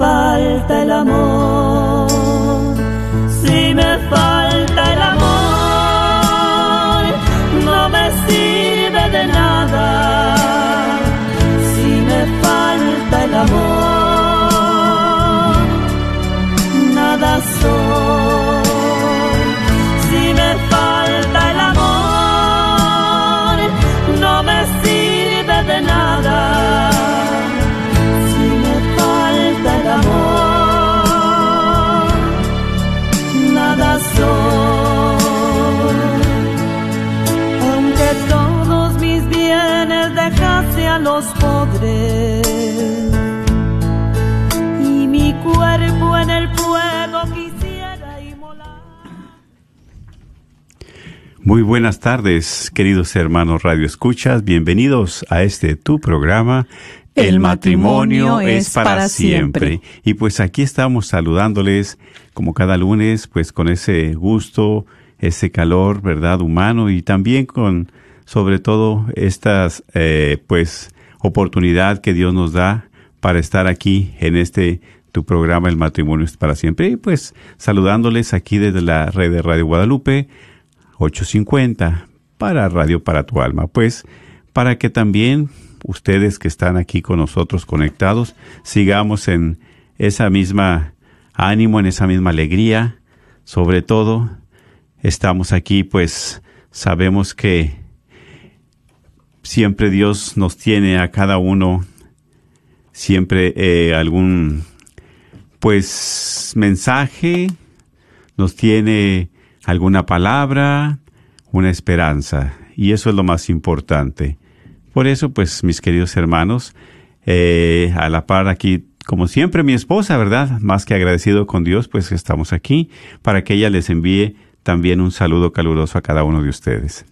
falta el amor, Muy buenas tardes, queridos hermanos Radio Escuchas. Bienvenidos a este tu programa. El matrimonio es para siempre. Y pues aquí estamos saludándoles como cada lunes, pues con ese gusto, ese calor, verdad, humano y también con, sobre todo, estas, eh, pues, oportunidad que Dios nos da para estar aquí en este tu programa El matrimonio es para siempre. Y pues saludándoles aquí desde la red de Radio Guadalupe 850 para Radio para tu alma. Pues para que también ustedes que están aquí con nosotros conectados sigamos en esa misma ánimo, en esa misma alegría. Sobre todo, estamos aquí pues sabemos que siempre Dios nos tiene a cada uno siempre eh, algún pues mensaje, nos tiene alguna palabra, una esperanza, y eso es lo más importante. Por eso, pues, mis queridos hermanos, eh, a la par aquí, como siempre, mi esposa, ¿verdad? Más que agradecido con Dios, pues estamos aquí para que ella les envíe también un saludo caluroso a cada uno de ustedes.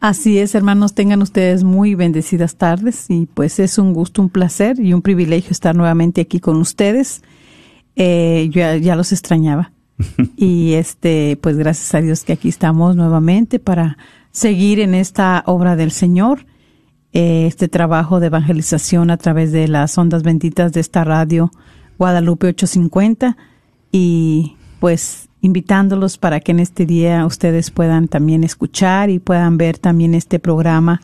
Así es, hermanos, tengan ustedes muy bendecidas tardes y pues es un gusto, un placer y un privilegio estar nuevamente aquí con ustedes. Eh, yo ya, ya los extrañaba y este, pues gracias a Dios que aquí estamos nuevamente para seguir en esta obra del Señor, eh, este trabajo de evangelización a través de las ondas benditas de esta radio Guadalupe 850 y pues invitándolos para que en este día ustedes puedan también escuchar y puedan ver también este programa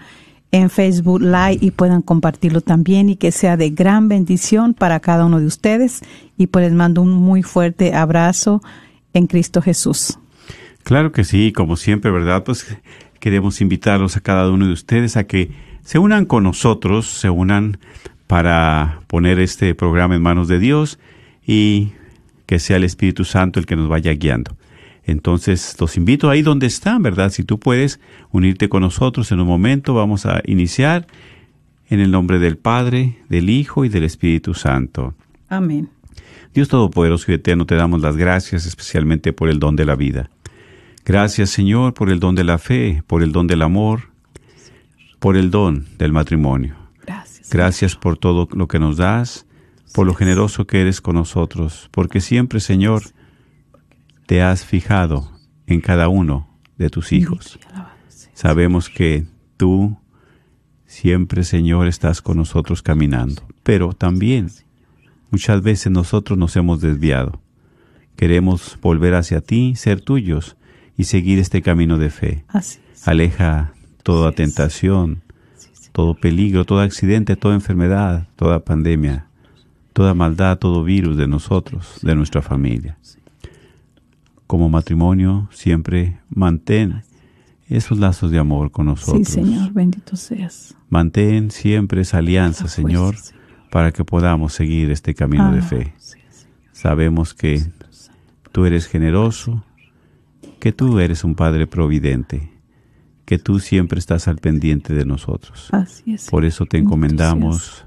en Facebook Live y puedan compartirlo también y que sea de gran bendición para cada uno de ustedes. Y pues les mando un muy fuerte abrazo en Cristo Jesús. Claro que sí, como siempre, ¿verdad? Pues queremos invitarlos a cada uno de ustedes a que se unan con nosotros, se unan para poner este programa en manos de Dios y que sea el Espíritu Santo el que nos vaya guiando. Entonces, los invito ahí donde están, ¿verdad? Si tú puedes unirte con nosotros en un momento, vamos a iniciar en el nombre del Padre, del Hijo y del Espíritu Santo. Amén. Dios Todopoderoso y Eterno, te damos las gracias especialmente por el don de la vida. Gracias, Señor, por el don de la fe, por el don del amor, por el don del matrimonio. Gracias. Gracias por todo lo que nos das, por lo generoso que eres con nosotros, porque siempre, Señor, te has fijado en cada uno de tus hijos. Sabemos que tú siempre, Señor, estás con nosotros caminando, pero también muchas veces nosotros nos hemos desviado. Queremos volver hacia ti, ser tuyos y seguir este camino de fe. Aleja toda tentación, todo peligro, todo accidente, toda enfermedad, toda pandemia, toda maldad, todo virus de nosotros, de nuestra familia. Como matrimonio, siempre mantén esos lazos de amor con nosotros. Sí, Señor, bendito seas. Mantén siempre esa alianza, Esa Señor, para que podamos seguir este camino de Ah, fe. sí. Sabemos que tú eres generoso, que tú eres un Padre providente, que tú siempre estás al pendiente de nosotros. Así es. Por eso te encomendamos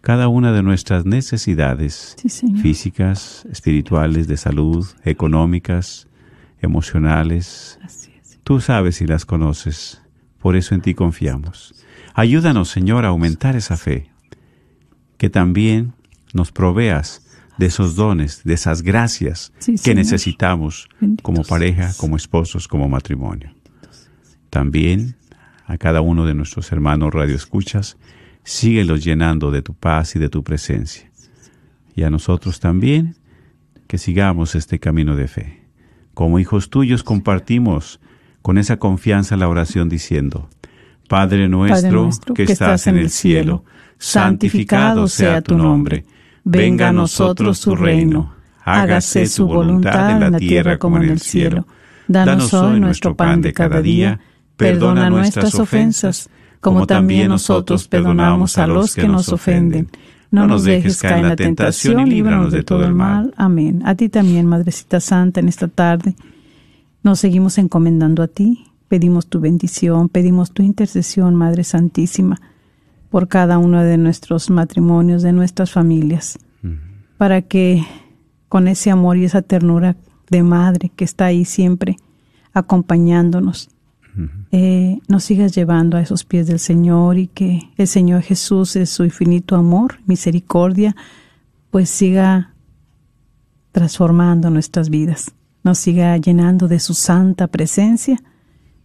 cada una de nuestras necesidades Sí, físicas, espirituales, de salud, económicas, emocionales. Así es. Tú sabes y las conoces, por eso en ti confiamos. Ayúdanos, Señor, a aumentar esa fe, que también nos proveas de esos dones, de esas gracias Sí, que Señor. necesitamos Bendito como pareja, como esposos, como matrimonio. También a cada uno de nuestros hermanos radioescuchas, síguelos llenando de tu paz y de tu presencia. y a nosotros también que sigamos este camino de fe. Como hijos tuyos compartimos con esa confianza la oración diciendo, Padre nuestro, que, estás en el cielo, santificado sea tu nombre, venga a nosotros tu reino, hágase tu voluntad en la tierra como en el cielo. Danos hoy nuestro pan de cada día, perdona nuestras ofensas, como también nosotros perdonamos a los que nos ofenden no nos dejes caer en la tentación y líbranos de todo el mal. Amén. A ti también, Madrecita Santa, en esta tarde nos seguimos encomendando a ti. Pedimos tu bendición, pedimos tu intercesión, Madre Santísima, por cada uno de nuestros matrimonios, de nuestras familias, para que con ese amor y esa ternura de madre que está ahí siempre acompañándonos, eh, nos sigas llevando a esos pies del Señor y que el Señor Jesús es su infinito amor, misericordia, pues siga transformando nuestras vidas, nos siga llenando de su santa presencia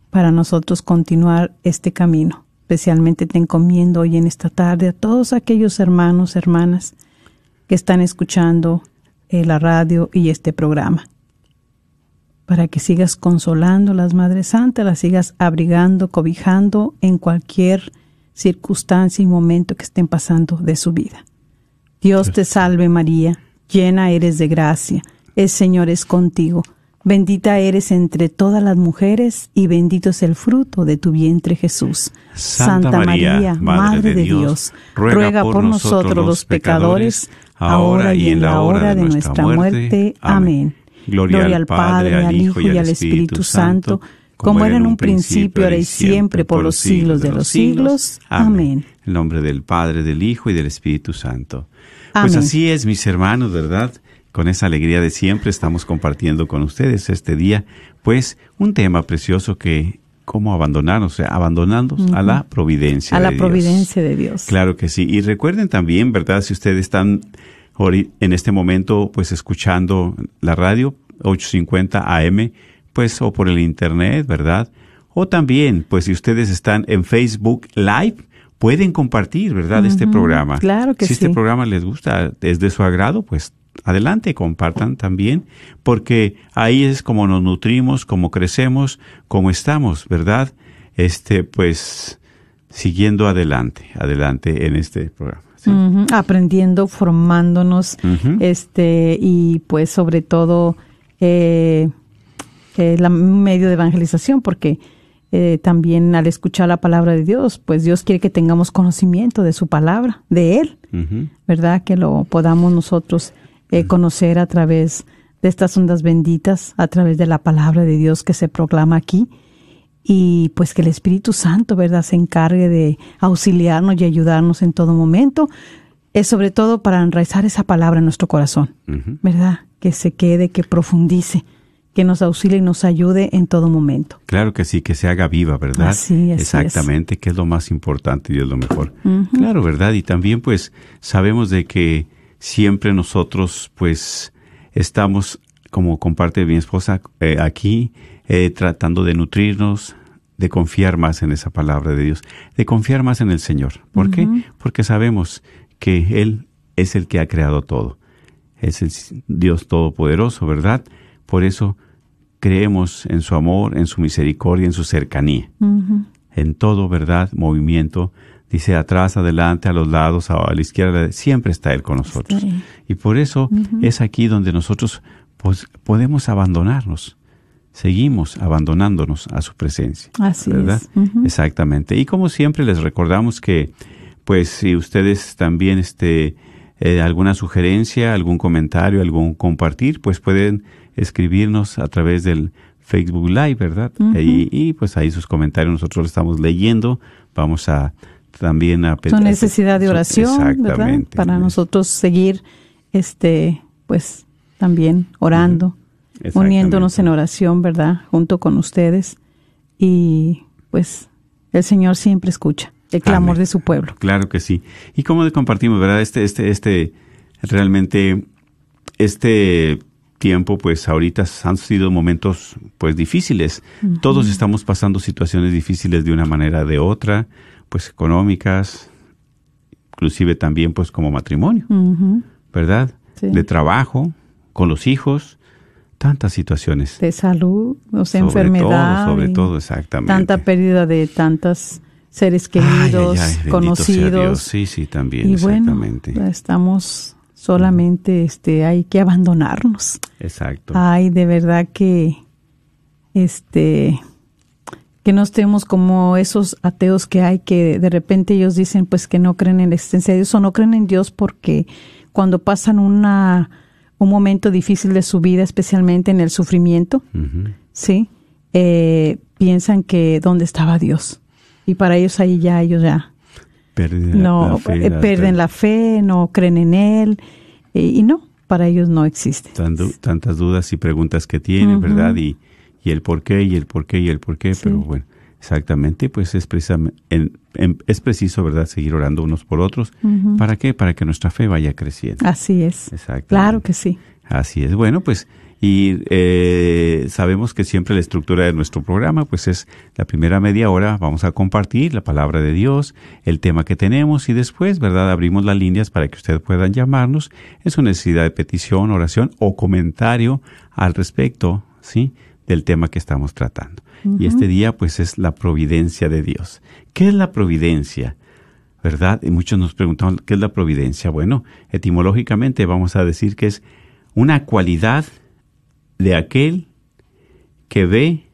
para nosotros continuar este camino. Especialmente te encomiendo hoy en esta tarde a todos aquellos hermanos, hermanas que están escuchando eh, la radio y este programa para que sigas consolando las Madres Santas, las sigas abrigando, cobijando en cualquier circunstancia y momento que estén pasando de su vida. Dios te salve María, llena eres de gracia, el Señor es contigo, bendita eres entre todas las mujeres y bendito es el fruto de tu vientre Jesús. Santa, María, Madre, de Dios, ruega, por nosotros los pecadores, ahora y en la hora de nuestra muerte. Amén. Gloria, al Padre, al Hijo y al Espíritu Santo, como era en un principio, ahora y siempre, por los siglos de los siglos. Amén. En nombre del Padre, del Hijo y del Espíritu Santo. Pues así es, mis hermanos, ¿verdad? Con esa alegría de siempre estamos compartiendo con ustedes este día, pues un tema precioso que cómo abandonarnos, o sea, abandonando a la providencia. A la providencia de Dios. Claro que sí. Y recuerden también, ¿verdad? Si ustedes están en este momento pues escuchando la radio 850 AM, pues o por el internet, ¿verdad? O también, pues si ustedes están en Facebook Live, pueden compartir, ¿verdad? Este programa. Claro que sí. Si este programa les gusta, es de su agrado, pues adelante, compartan también, porque ahí es como nos nutrimos, como crecemos, como estamos, ¿verdad? Este, pues, siguiendo adelante, adelante en este programa aprendiendo, formándonos, este, y pues sobre todo eh, eh la medio de evangelización, porque eh, también al escuchar la palabra de Dios, pues Dios quiere que tengamos conocimiento de su palabra, de Él, ¿verdad? Que lo podamos nosotros eh, conocer a través de estas ondas benditas, a través de la palabra de Dios que se proclama aquí y pues que el Espíritu Santo, ¿verdad?, se encargue de auxiliarnos y ayudarnos en todo momento, es sobre todo para enraizar esa palabra en nuestro corazón, ¿verdad? Que se quede, que profundice, que nos auxilie y nos ayude en todo momento. Claro que sí, que se haga viva, ¿verdad? Así, Exactamente, que es lo más importante y es lo mejor. Claro, ¿verdad? Y también pues sabemos de que siempre nosotros pues estamos, como comparte mi esposa eh, aquí, eh, tratando de nutrirnos, de confiar más en esa palabra de Dios, de confiar más en el Señor. ¿Por qué? Porque sabemos que Él es el que ha creado todo. Es el Dios Todopoderoso, ¿verdad? Por eso creemos en su amor, en su misericordia, en su cercanía. En todo, ¿verdad? Movimiento. Dice atrás, adelante, a los lados, a la izquierda, siempre está Él con nosotros. Y por eso es aquí donde nosotros pues, podemos abandonarnos seguimos abandonándonos a su presencia. Así ¿verdad? Exactamente. Y como siempre les recordamos que, pues, si ustedes también, este, eh, alguna sugerencia, algún comentario, algún compartir, pues pueden escribirnos a través del Facebook Live, ¿verdad? y, pues ahí sus comentarios nosotros los estamos leyendo. Vamos a también a pedir. Su necesidad de oración, ¿verdad? Para nosotros seguir, este, pues, también orando uniéndonos en oración, ¿verdad? Junto con ustedes. Y pues el Señor siempre escucha el clamor de su pueblo. Claro que sí. Y cómo compartimos, ¿verdad? Este, este, este, realmente, este tiempo, pues ahorita han sido momentos, pues difíciles. Todos estamos pasando situaciones difíciles de una manera o de otra, pues económicas, inclusive también, pues como matrimonio. ¿verdad? Sí. De trabajo, con los hijos, tantas situaciones. De salud, o sea, Sobre enfermedad. todo, sobre y todo, exactamente. Tanta pérdida de tantos seres Ay, ay, queridos, ay, conocidos. Dios. Sí, sí, también, y bueno, exactamente. estamos solamente, este, hay que abandonarnos. Exacto. Ay, de verdad que, este, que no estemos como esos ateos que hay que de repente ellos dicen pues que no creen en la existencia de Dios o no creen en Dios porque cuando pasan una, un momento difícil de su vida, especialmente en el sufrimiento, Ujú. ¿sí? Eh, piensan que dónde estaba Dios. Y para ellos ahí ya, ellos ya Pérdida no la fe, eh, la- pierden la fe, no creen en Él. eh, y no, para ellos no existe. tantas dudas y preguntas que tienen, Ujú. ¿verdad? Y, y el por qué, y el por qué, y el por qué, Sí. pero bueno, exactamente, pues es, precisam- en- en- es preciso, ¿verdad?, seguir orando unos por otros. ¿Para qué? Para que nuestra fe vaya creciendo. Así es. Exactamente. Claro que sí. Así es. Bueno, pues, y eh, sabemos que siempre la estructura de nuestro programa, pues es la primera media hora, vamos a compartir la palabra de Dios, el tema que tenemos y después, ¿verdad? Abrimos las líneas para que ustedes puedan llamarnos en su necesidad de petición, oración o comentario al respecto, ¿sí? Del tema que estamos tratando. Y este día, pues, es la providencia de Dios. ¿Qué es la providencia? ¿verdad? Y muchos nos preguntan, ¿qué es la providencia? Bueno, etimológicamente vamos a decir que es una cualidad de aquel que ve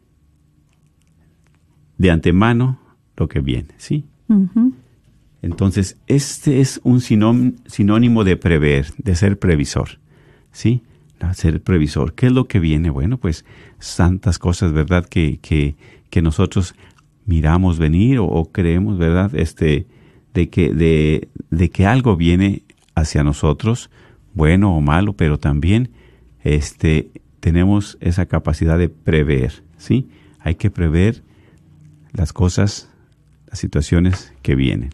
de antemano lo que viene, ¿sí? Entonces, este es un sinón- sinónimo de prever, de ser previsor, ¿sí? Ser previsor. ¿Qué es lo que viene? Bueno, pues santas cosas, ¿verdad? Que, que, que nosotros miramos venir o, o creemos, ¿verdad? Este, de que, de, de que algo viene hacia nosotros, bueno o malo, pero también este, tenemos esa capacidad de prever, ¿sí? Hay que prever las cosas, las situaciones que vienen.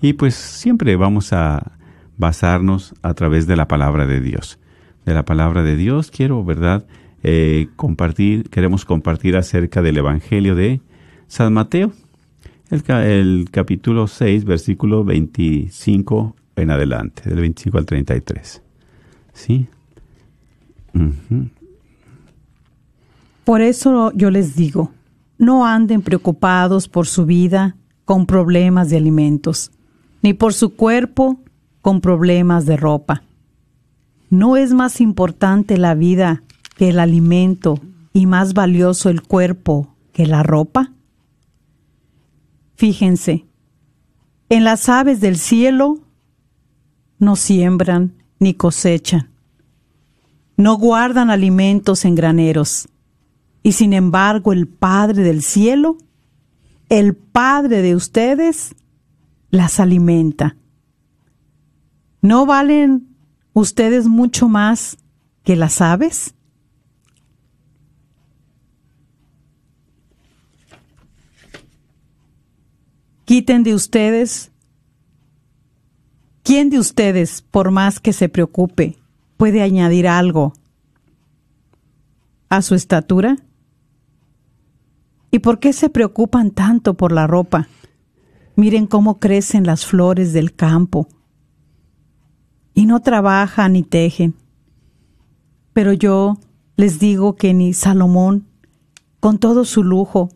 Y pues siempre vamos a basarnos a través de la palabra de Dios. De la palabra de Dios quiero, ¿verdad? Eh, compartir, queremos compartir acerca del Evangelio de San Mateo, el, ca- el capítulo 6, versículo 25 en adelante, del 25 al 33. ¿Sí? Ujú. Por eso yo les digo, no anden preocupados por su vida con problemas de alimentos, ni por su cuerpo con problemas de ropa. ¿No es más importante la vida que el alimento y más valioso el cuerpo que la ropa? Fíjense, en las aves del cielo no siembran ni cosechan, no guardan alimentos en graneros, y sin embargo el Padre del cielo, el Padre de ustedes, las alimenta. ¿No valen ustedes mucho más que las aves? Quiten de ustedes. ¿Quién de ustedes, por más que se preocupe, puede añadir algo a su estatura? ¿Y por qué se preocupan tanto por la ropa? Miren cómo crecen las flores del campo. Y no trabajan ni tejen. Pero yo les digo que ni Salomón, con todo su lujo,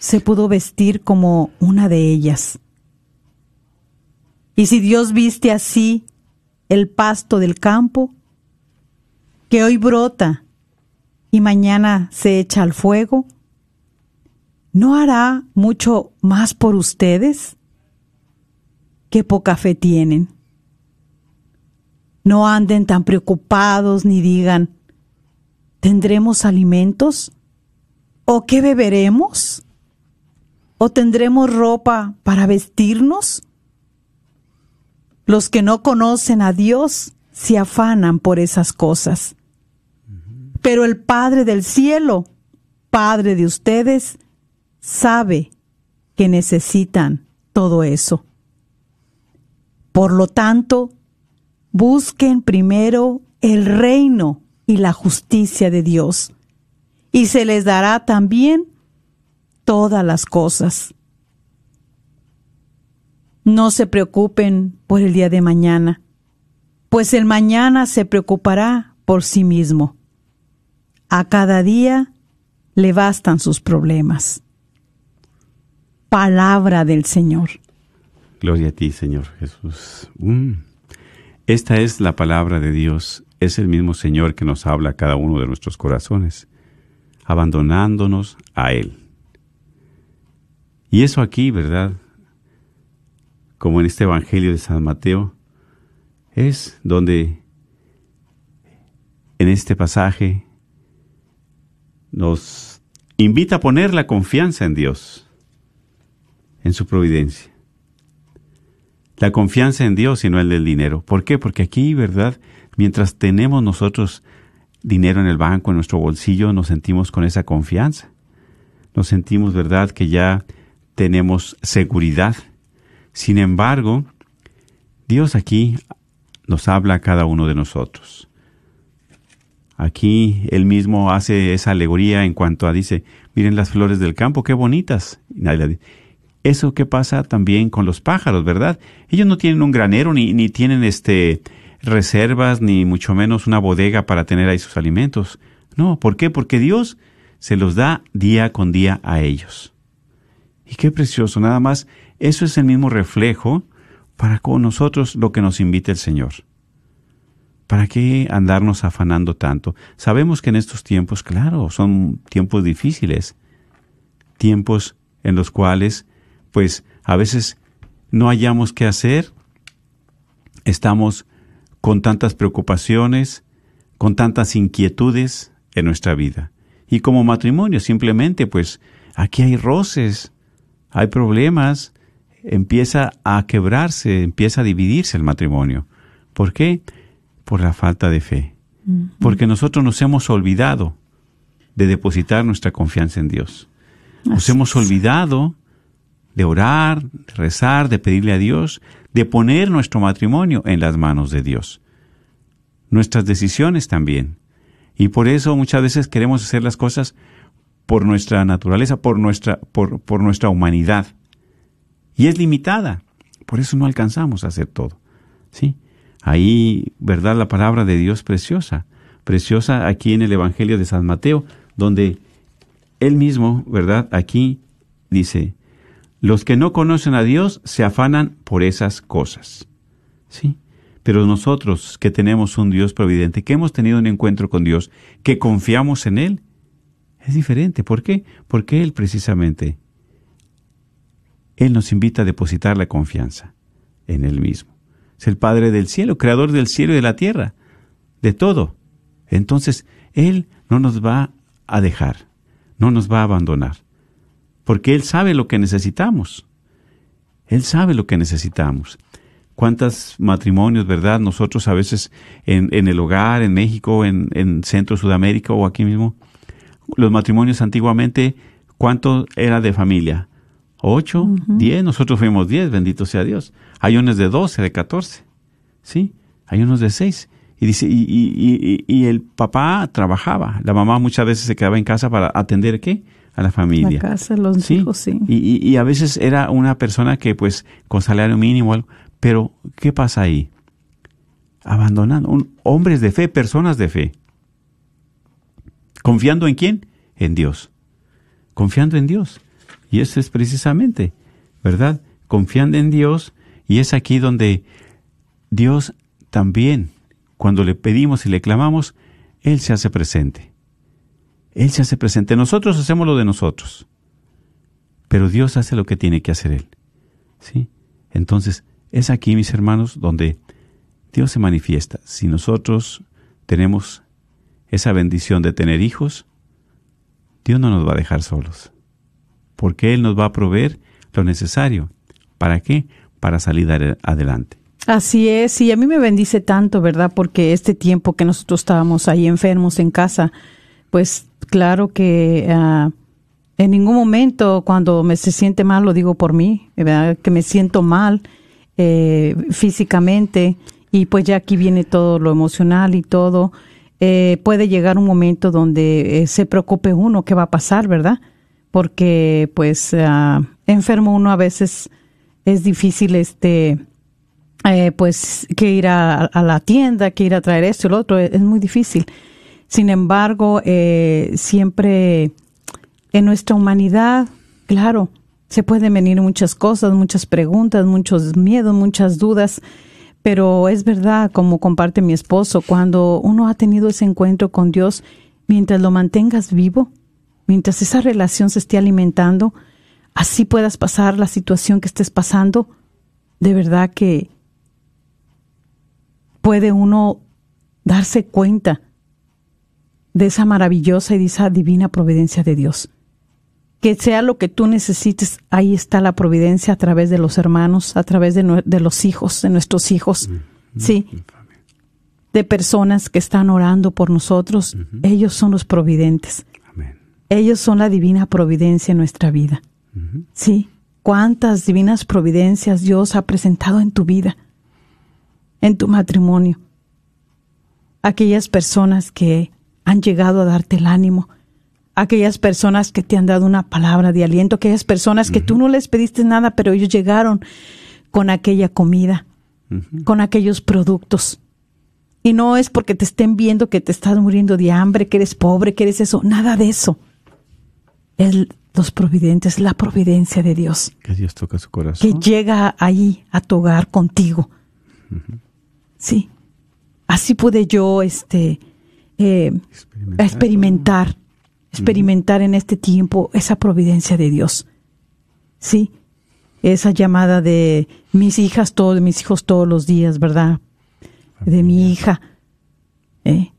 se pudo vestir como una de ellas. Y si Dios viste así el pasto del campo, que hoy brota y mañana se echa al fuego, ¿no hará mucho más por ustedes? Qué poca fe tienen. No anden tan preocupados ni digan, ¿tendremos alimentos? ¿O qué beberemos? ¿O tendremos ropa para vestirnos? Los que no conocen a Dios se afanan por esas cosas. Pero el Padre del cielo, Padre de ustedes, sabe que necesitan todo eso. Por lo tanto, busquen primero el reino y la justicia de Dios, y se les dará también todas las cosas. No se preocupen por el día de mañana, pues el mañana se preocupará por sí mismo. A cada día le bastan sus problemas. Palabra del Señor. Gloria a ti, Señor Jesús. Mm. Esta es la palabra de Dios. Es el mismo Señor que nos habla a cada uno de nuestros corazones, abandonándonos a Él. Y eso aquí, ¿verdad? Como en este Evangelio de San Mateo, es donde en este pasaje nos invita a poner la confianza en Dios, en su providencia. La confianza en Dios y no en el dinero. ¿Por qué? Porque aquí, ¿verdad? Mientras tenemos nosotros dinero en el banco, en nuestro bolsillo, nos sentimos con esa confianza. Nos sentimos, ¿verdad?, que ya tenemos seguridad. Sin embargo, Dios aquí nos habla a cada uno de nosotros. Aquí él mismo hace esa alegoría en cuanto a dice, miren las flores del campo, qué bonitas. Eso que pasa también con los pájaros, ¿verdad? Ellos no tienen un granero ni, ni tienen este reservas ni mucho menos una bodega para tener ahí sus alimentos. No, ¿por qué? Porque Dios se los da día con día a ellos. Y qué precioso, nada más, eso es el mismo reflejo para con nosotros lo que nos invita el Señor. ¿Para qué andarnos afanando tanto? Sabemos que en estos tiempos, claro, son tiempos difíciles, tiempos en los cuales, pues, a veces no hayamos qué hacer, estamos con tantas preocupaciones, con tantas inquietudes en nuestra vida. Y como matrimonio, simplemente, pues, aquí hay roces, hay problemas, empieza a quebrarse, empieza a dividirse el matrimonio. ¿Por qué? Por la falta de fe. Porque nosotros nos hemos olvidado de depositar nuestra confianza en Dios. Nos hemos olvidado de orar, de rezar, de pedirle a Dios, de poner nuestro matrimonio en las manos de Dios. Nuestras decisiones también. Y por eso muchas veces queremos hacer las cosas por nuestra naturaleza, por nuestra, por, por nuestra humanidad y es limitada. Por eso no alcanzamos a hacer todo. ¿Sí? Ahí, ¿verdad? La palabra de Dios preciosa. Preciosa aquí en el Evangelio de San Mateo, donde él mismo, ¿verdad? Aquí dice, los que no conocen a Dios se afanan por esas cosas. ¿Sí? Pero nosotros que tenemos un Dios providente, que hemos tenido un encuentro con Dios, que confiamos en Él, es diferente. ¿Por qué? Porque Él precisamente él nos invita a depositar la confianza en Él mismo. Es el Padre del cielo, creador del cielo y de la tierra, de todo. Entonces, Él no nos va a dejar, no nos va a abandonar, porque Él sabe lo que necesitamos. Él sabe lo que necesitamos. ¿Cuántos matrimonios, verdad? Nosotros a veces en, el hogar, en México, en, en Centro Sudamérica o aquí mismo, los matrimonios antiguamente, ¿cuánto era de familia? ocho, diez, nosotros fuimos diez, bendito sea Dios. Hay unos de doce, de catorce, ¿sí? Hay unos de seis. Y dice, y, y, y, el papá trabajaba, la mamá muchas veces se quedaba en casa para atender qué? A la familia. La casa, los hijos, sí. Y, y, a veces era una persona que pues con salario mínimo, algo, pero ¿qué pasa ahí? Abandonando, hombres de fe, personas de fe. ¿Confiando en quién? En Dios. Confiando en Dios. Y eso es precisamente, ¿verdad? Confiando en Dios y es aquí donde Dios también, cuando le pedimos y le clamamos, Él se hace presente. Él se hace presente. Nosotros hacemos lo de nosotros, pero Dios hace lo que tiene que hacer Él. ¿Sí? Entonces, es aquí, mis hermanos, donde Dios se manifiesta. Si nosotros tenemos esa bendición de tener hijos, Dios no nos va a dejar solos porque Él nos va a proveer lo necesario. ¿Para qué? Para salir adelante. Así es, y a mí me bendice tanto, ¿verdad? Porque este tiempo que nosotros estábamos ahí enfermos en casa, pues claro que ah, en ningún momento cuando me se siente mal, lo digo por mí, ¿verdad? Que me siento mal eh, físicamente y pues ya aquí viene todo lo emocional y todo, eh, puede llegar un momento donde eh, se preocupe uno qué va a pasar, ¿verdad? porque pues ah, enfermo uno a veces es difícil este eh, pues que ir a, a, la tienda, que ir a traer esto y lo otro, es, muy difícil. Sin embargo, eh, siempre en nuestra humanidad, claro, se pueden venir muchas cosas, muchas preguntas, muchos miedos, muchas dudas, pero es verdad, como comparte mi esposo, cuando uno ha tenido ese encuentro con Dios, mientras lo mantengas vivo, mientras esa relación se esté alimentando, así puedas pasar la situación que estés pasando, de verdad que puede uno darse cuenta de esa maravillosa y de esa divina providencia de Dios. Que sea lo que tú necesites, ahí está la providencia a través de los hermanos, a través de, de los hijos, de nuestros hijos, sí, de personas que están orando por nosotros. Ellos son los providentes. Ellos son la divina providencia en nuestra vida. Sí, cuántas divinas providencias Dios ha presentado en tu vida en tu matrimonio. Aquellas personas que han llegado a darte el ánimo, aquellas personas que te han dado una palabra de aliento, aquellas personas que tú no les pediste nada, pero ellos llegaron con aquella comida, con aquellos productos. Y no es porque te estén viendo que te estás muriendo de hambre, que eres pobre, que eres eso, nada de eso. Es los providentes, la providencia de Dios. Que Dios toca su corazón. Que llega ahí a tu hogar contigo. Sí. Así pude yo este, eh, experimentar, experimentar, en este tiempo esa providencia de Dios. Sí. Esa llamada de mis hijas, todos, mis hijos todos los días, ¿verdad? De mi hija. ¿eh?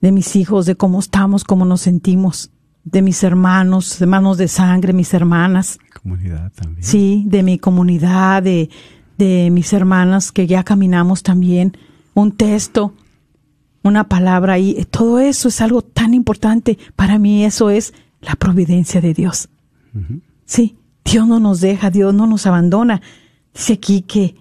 De mis hijos, de cómo estamos, cómo nos sentimos. De mis hermanos, hermanos de sangre, mis hermanas. Comunidad también. Sí, de mi comunidad, de, de mis hermanas que ya caminamos también, un texto, una palabra ahí, todo eso es algo tan importante. Para mí eso es la providencia de Dios. Sí, Dios no nos deja, Dios no nos abandona. Dice aquí que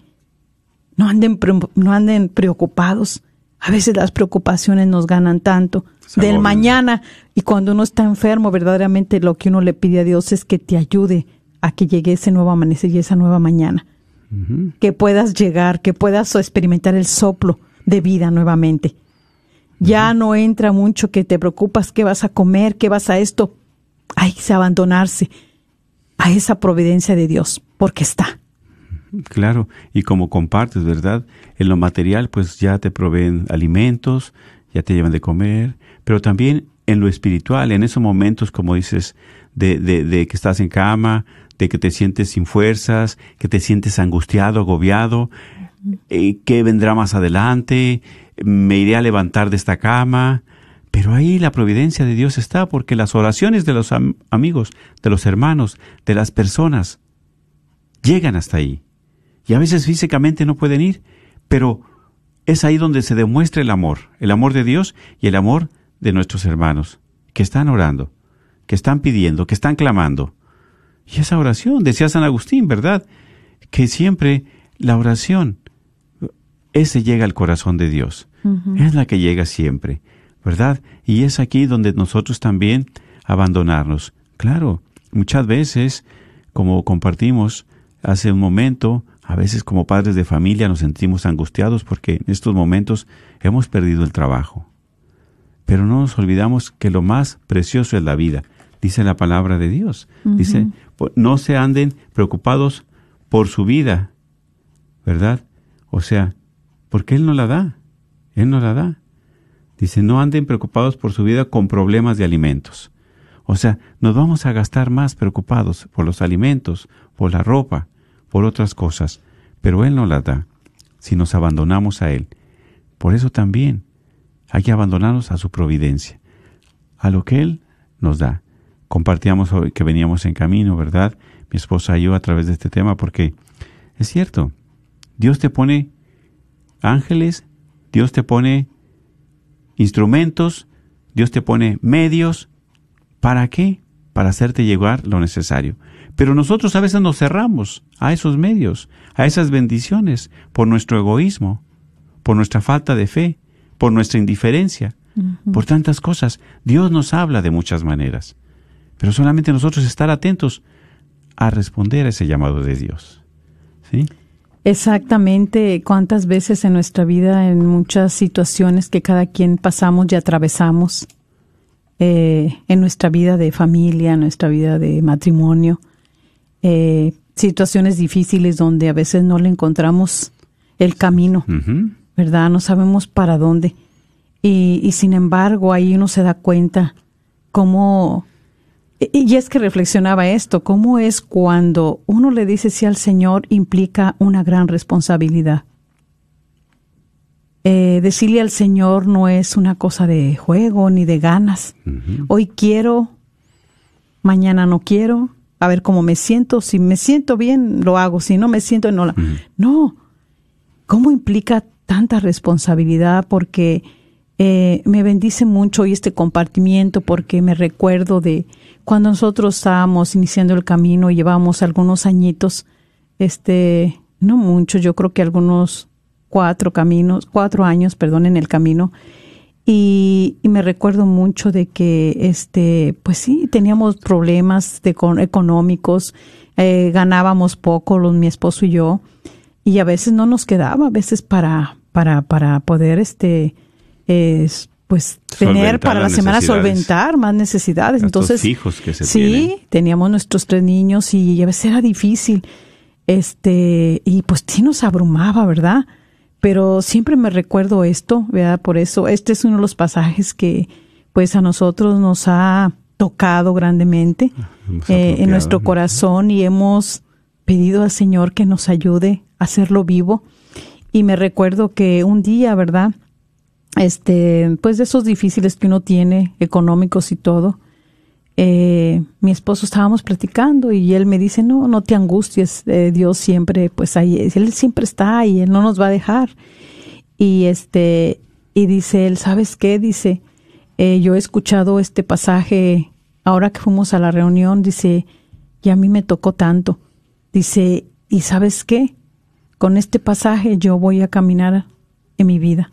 no anden, no anden preocupados. A veces las preocupaciones nos ganan tanto. Del mañana y cuando uno está enfermo, verdaderamente lo que uno le pide a Dios es que te ayude a que llegue ese nuevo amanecer y esa nueva mañana que puedas llegar, que puedas experimentar el soplo de vida nuevamente. Ya no entra mucho que te preocupas qué vas a comer, qué vas a esto. Hay que abandonarse a esa providencia de Dios, porque está. Claro, y como compartes, ¿verdad? En lo material, pues ya te proveen alimentos, ya te llevan de comer, pero también en lo espiritual, en esos momentos, como dices, de, de, de que estás en cama, de que te sientes sin fuerzas, que te sientes angustiado, agobiado, eh, ¿qué vendrá más adelante? ¿Me iré a levantar de esta cama? Pero ahí la providencia de Dios está, porque las oraciones de los amigos, de los hermanos, de las personas, llegan hasta ahí. Y a veces físicamente no pueden ir, pero es ahí donde se demuestra el amor, el amor de Dios y el amor de nuestros hermanos, que están orando, que están pidiendo, que están clamando. Y esa oración, decía San Agustín, ¿verdad? Que siempre la oración, ese llega al corazón de Dios. Es la que llega siempre, ¿verdad? Y es aquí donde nosotros también abandonarnos. Claro, muchas veces, como compartimos hace un momento, a veces como padres de familia nos sentimos angustiados porque en estos momentos hemos perdido el trabajo. Pero no nos olvidamos que lo más precioso es la vida dice la palabra de Dios. Dice, no se anden preocupados por su vida, ¿verdad? O sea, porque Él no la da, Él no la da. Dice, no anden preocupados por su vida con problemas de alimentos. O sea, nos vamos a gastar más preocupados por los alimentos, por la ropa, por otras cosas, pero Él no la da si nos abandonamos a Él. Por eso también hay que abandonarnos a su providencia, a lo que Él nos da compartíamos hoy que veníamos en camino, ¿verdad? Mi esposa y yo a través de este tema, porque es cierto, Dios te pone ángeles, Dios te pone instrumentos, Dios te pone medios. ¿Para qué? Para hacerte llegar lo necesario. Pero nosotros a veces nos cerramos a esos medios, a esas bendiciones, por nuestro egoísmo, por nuestra falta de fe, por nuestra indiferencia, por tantas cosas. Dios nos habla de muchas maneras. Pero solamente nosotros estar atentos a responder a ese llamado de Dios. ¿Sí? Exactamente, cuántas veces en nuestra vida, en muchas situaciones que cada quien pasamos y atravesamos, eh, en nuestra vida de familia, en nuestra vida de matrimonio, eh, situaciones difíciles donde a veces no le encontramos el camino, ¿verdad? No sabemos para dónde. Y, y, sin embargo, ahí uno se da cuenta cómo, y es que reflexionaba esto, cómo es cuando uno le dice sí al Señor implica una gran responsabilidad. Eh, decirle al Señor no es una cosa de juego ni de ganas. Hoy quiero, mañana no quiero, a ver cómo me siento. Si me siento bien, lo hago. Si no me siento, no la. No. ¿Cómo implica tanta responsabilidad? Porque eh, me bendice mucho hoy este compartimiento, porque me recuerdo de cuando nosotros estábamos iniciando el camino y llevábamos algunos añitos, este, no mucho, yo creo que algunos cuatro caminos, cuatro años, perdón, en el camino. Y, me recuerdo mucho de que, este, pues sí, teníamos problemas de, económicos, eh, ganábamos poco, los, mi esposo y yo, y a veces no nos quedaba, a veces para, para, para poder, este, pues tener para la semana solventar más necesidades. Entonces, hijos que se sí, teníamos nuestros tres niños y a veces era difícil. Este, y pues sí nos abrumaba, ¿verdad? Pero siempre me recuerdo esto, ¿verdad? Por eso, este es uno de los pasajes que pues a nosotros nos ha tocado grandemente ah, eh, en nuestro corazón y hemos pedido al Señor que nos ayude a hacerlo vivo. Y me recuerdo que un día, ¿verdad? Este, pues de esos difíciles que uno tiene, económicos y todo, eh, mi esposo estábamos platicando y él me dice, no, no te angusties, eh, Dios siempre, pues ahí, él siempre está ahí, él no nos va a dejar. Y este, y dice él, ¿sabes qué? Dice, eh, yo he escuchado este pasaje ahora que fuimos a la reunión, dice, y a mí me tocó tanto. Dice, ¿y sabes qué? Con este pasaje yo voy a caminar en mi vida.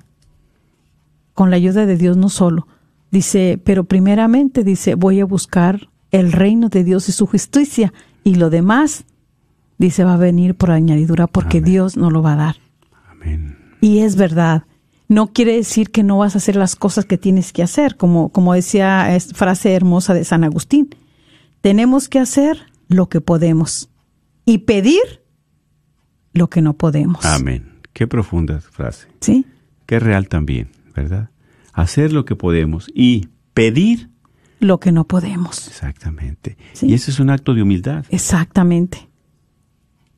Con la ayuda de Dios no solo, Dice, pero primeramente dice, voy a buscar el reino de Dios y su justicia y lo demás, dice, va a venir por añadidura porque Dios no lo va a dar. Amén. Y es verdad. No quiere decir que no vas a hacer las cosas que tienes que hacer, como, como decía esta frase hermosa de San Agustín. Tenemos que hacer lo que podemos y pedir lo que no podemos. Amén. Qué profunda frase. Sí. Qué real también, ¿verdad? hacer lo que podemos y pedir lo que no podemos. Exactamente. Y ese es un acto de humildad. Exactamente.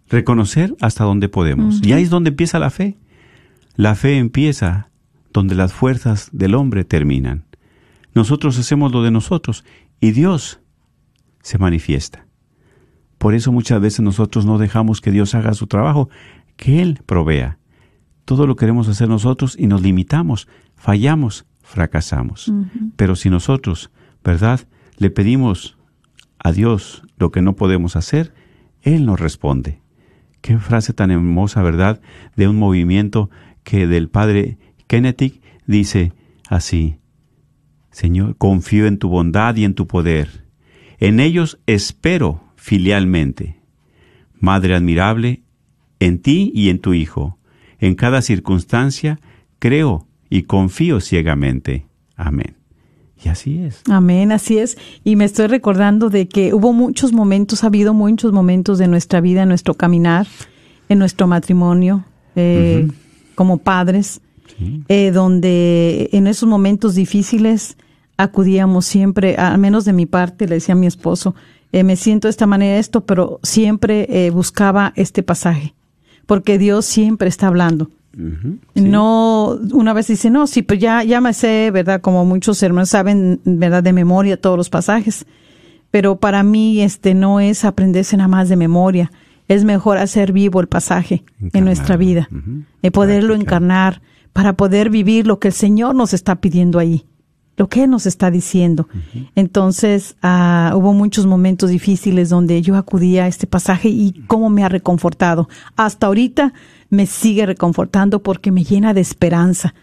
Reconocer hasta dónde podemos. Y ahí es donde empieza la fe. La fe empieza donde las fuerzas del hombre terminan. Nosotros hacemos lo de nosotros y Dios se manifiesta. Por eso muchas veces nosotros no dejamos que Dios haga su trabajo, que Él provea. Todo lo queremos hacer nosotros y nos limitamos fallamos, fracasamos. Pero si nosotros, ¿verdad?, le pedimos a Dios lo que no podemos hacer, Él nos responde. Qué frase tan hermosa, ¿verdad?, de un movimiento que del padre Kennedy dice así, Señor, confío en tu bondad y en tu poder. En ellos espero filialmente. Madre admirable, en ti y en tu Hijo. En cada circunstancia creo y confío ciegamente. Amén. Y así es. Amén, así es. Y me estoy recordando de que hubo muchos momentos, ha habido muchos momentos de nuestra vida, en nuestro caminar, en nuestro matrimonio, eh, como padres, eh, donde en esos momentos difíciles acudíamos siempre, al menos de mi parte, le decía a mi esposo, eh, me siento de esta manera esto, pero siempre buscaba este pasaje, porque Dios siempre está hablando. No, una vez dice, no, sí, pues ya, ya me sé, ¿verdad? Como muchos hermanos saben, ¿verdad? De memoria todos los pasajes. Pero para mí, este, no es aprenderse nada más de memoria. Es mejor hacer vivo el pasaje en nuestra vida. y poderlo encarnar para poder vivir lo que el Señor nos está pidiendo ahí. Lo que Él nos está diciendo. Entonces, ah, hubo muchos momentos difíciles donde yo acudía a este pasaje y cómo me ha reconfortado. Hasta ahorita, me sigue reconfortando porque me llena de esperanza.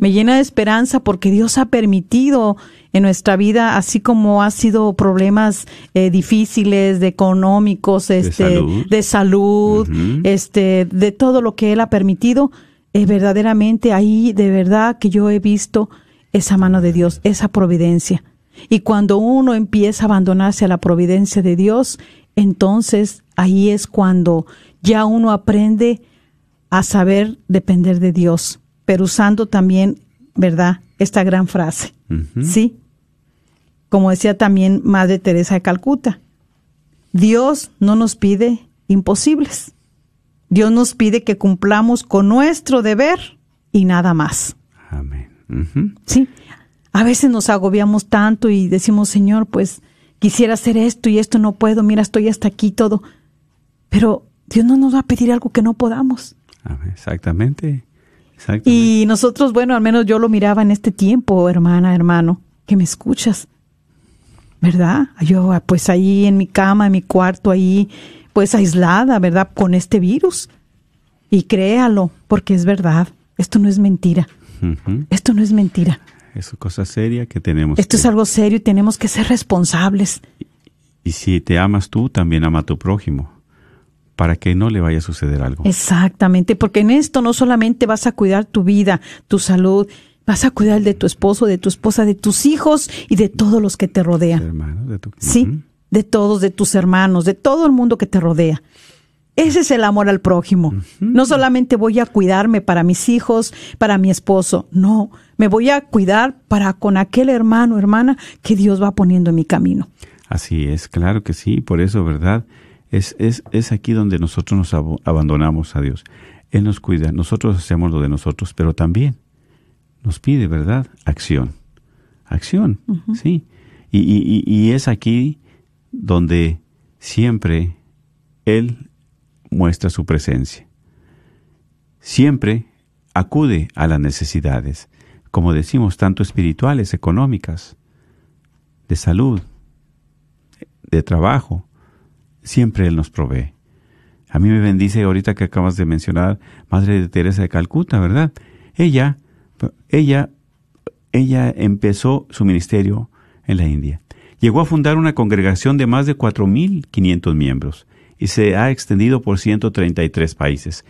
Me llena de esperanza porque Dios ha permitido en nuestra vida, así como ha sido problemas eh, difíciles, de económicos, este, de salud, este, de todo lo que Él ha permitido, eh, verdaderamente ahí, de verdad que yo he visto esa mano de Dios, esa providencia. Y cuando uno empieza a abandonarse a la providencia de Dios, entonces ahí es cuando ya uno aprende a saber depender de Dios, pero usando también, ¿verdad? Esta gran frase, ¿sí? Como decía también Madre Teresa de Calcuta, Dios no nos pide imposibles. Dios nos pide que cumplamos con nuestro deber y nada más. Amén. Sí, a veces nos agobiamos tanto y decimos, Señor, pues quisiera hacer esto y esto no puedo, mira, estoy hasta aquí todo. Pero Dios no nos va a pedir algo que no podamos. Exactamente. Y nosotros, bueno, al menos yo lo miraba en este tiempo, hermana, hermano, que me escuchas. ¿Verdad? Yo, pues ahí en mi cama, en mi cuarto, ahí, pues aislada, ¿verdad? Con este virus. Y créalo, porque es verdad. Esto no es mentira. Esto no es mentira. Es cosa seria que tenemos. Esto es algo serio y tenemos que ser responsables. y si te amas tú, también ama a tu prójimo para que no le vaya a suceder algo. Exactamente, porque en esto no solamente vas a cuidar tu vida, tu salud, vas a cuidar de tu esposo, de tu esposa, de tus hijos y de todos los que te rodean. de Sí, de todos, de tus hermanos, de todo el mundo que te rodea. Ese es el amor al prójimo. No solamente voy a cuidarme para mis hijos, para mi esposo, no, me voy a cuidar para con aquel hermano, hermana que Dios va poniendo en mi camino. Así es, claro que sí, por eso, ¿verdad? Es, es, es aquí donde nosotros nos abandonamos a Dios. Él nos cuida, nosotros hacemos lo de nosotros, pero también nos pide, ¿verdad? Acción. Acción, sí. Y, y, y es aquí donde siempre Él muestra su presencia. Siempre acude a las necesidades, como decimos, tanto espirituales, económicas, de salud, de trabajo, siempre Él nos provee. A mí me bendice ahorita que acabas de mencionar Madre de Teresa de Calcuta, ¿verdad? Ella, ella, ella empezó su ministerio en la India. Llegó a fundar una congregación de más de 4.500 miembros y se ha extendido por 133 países.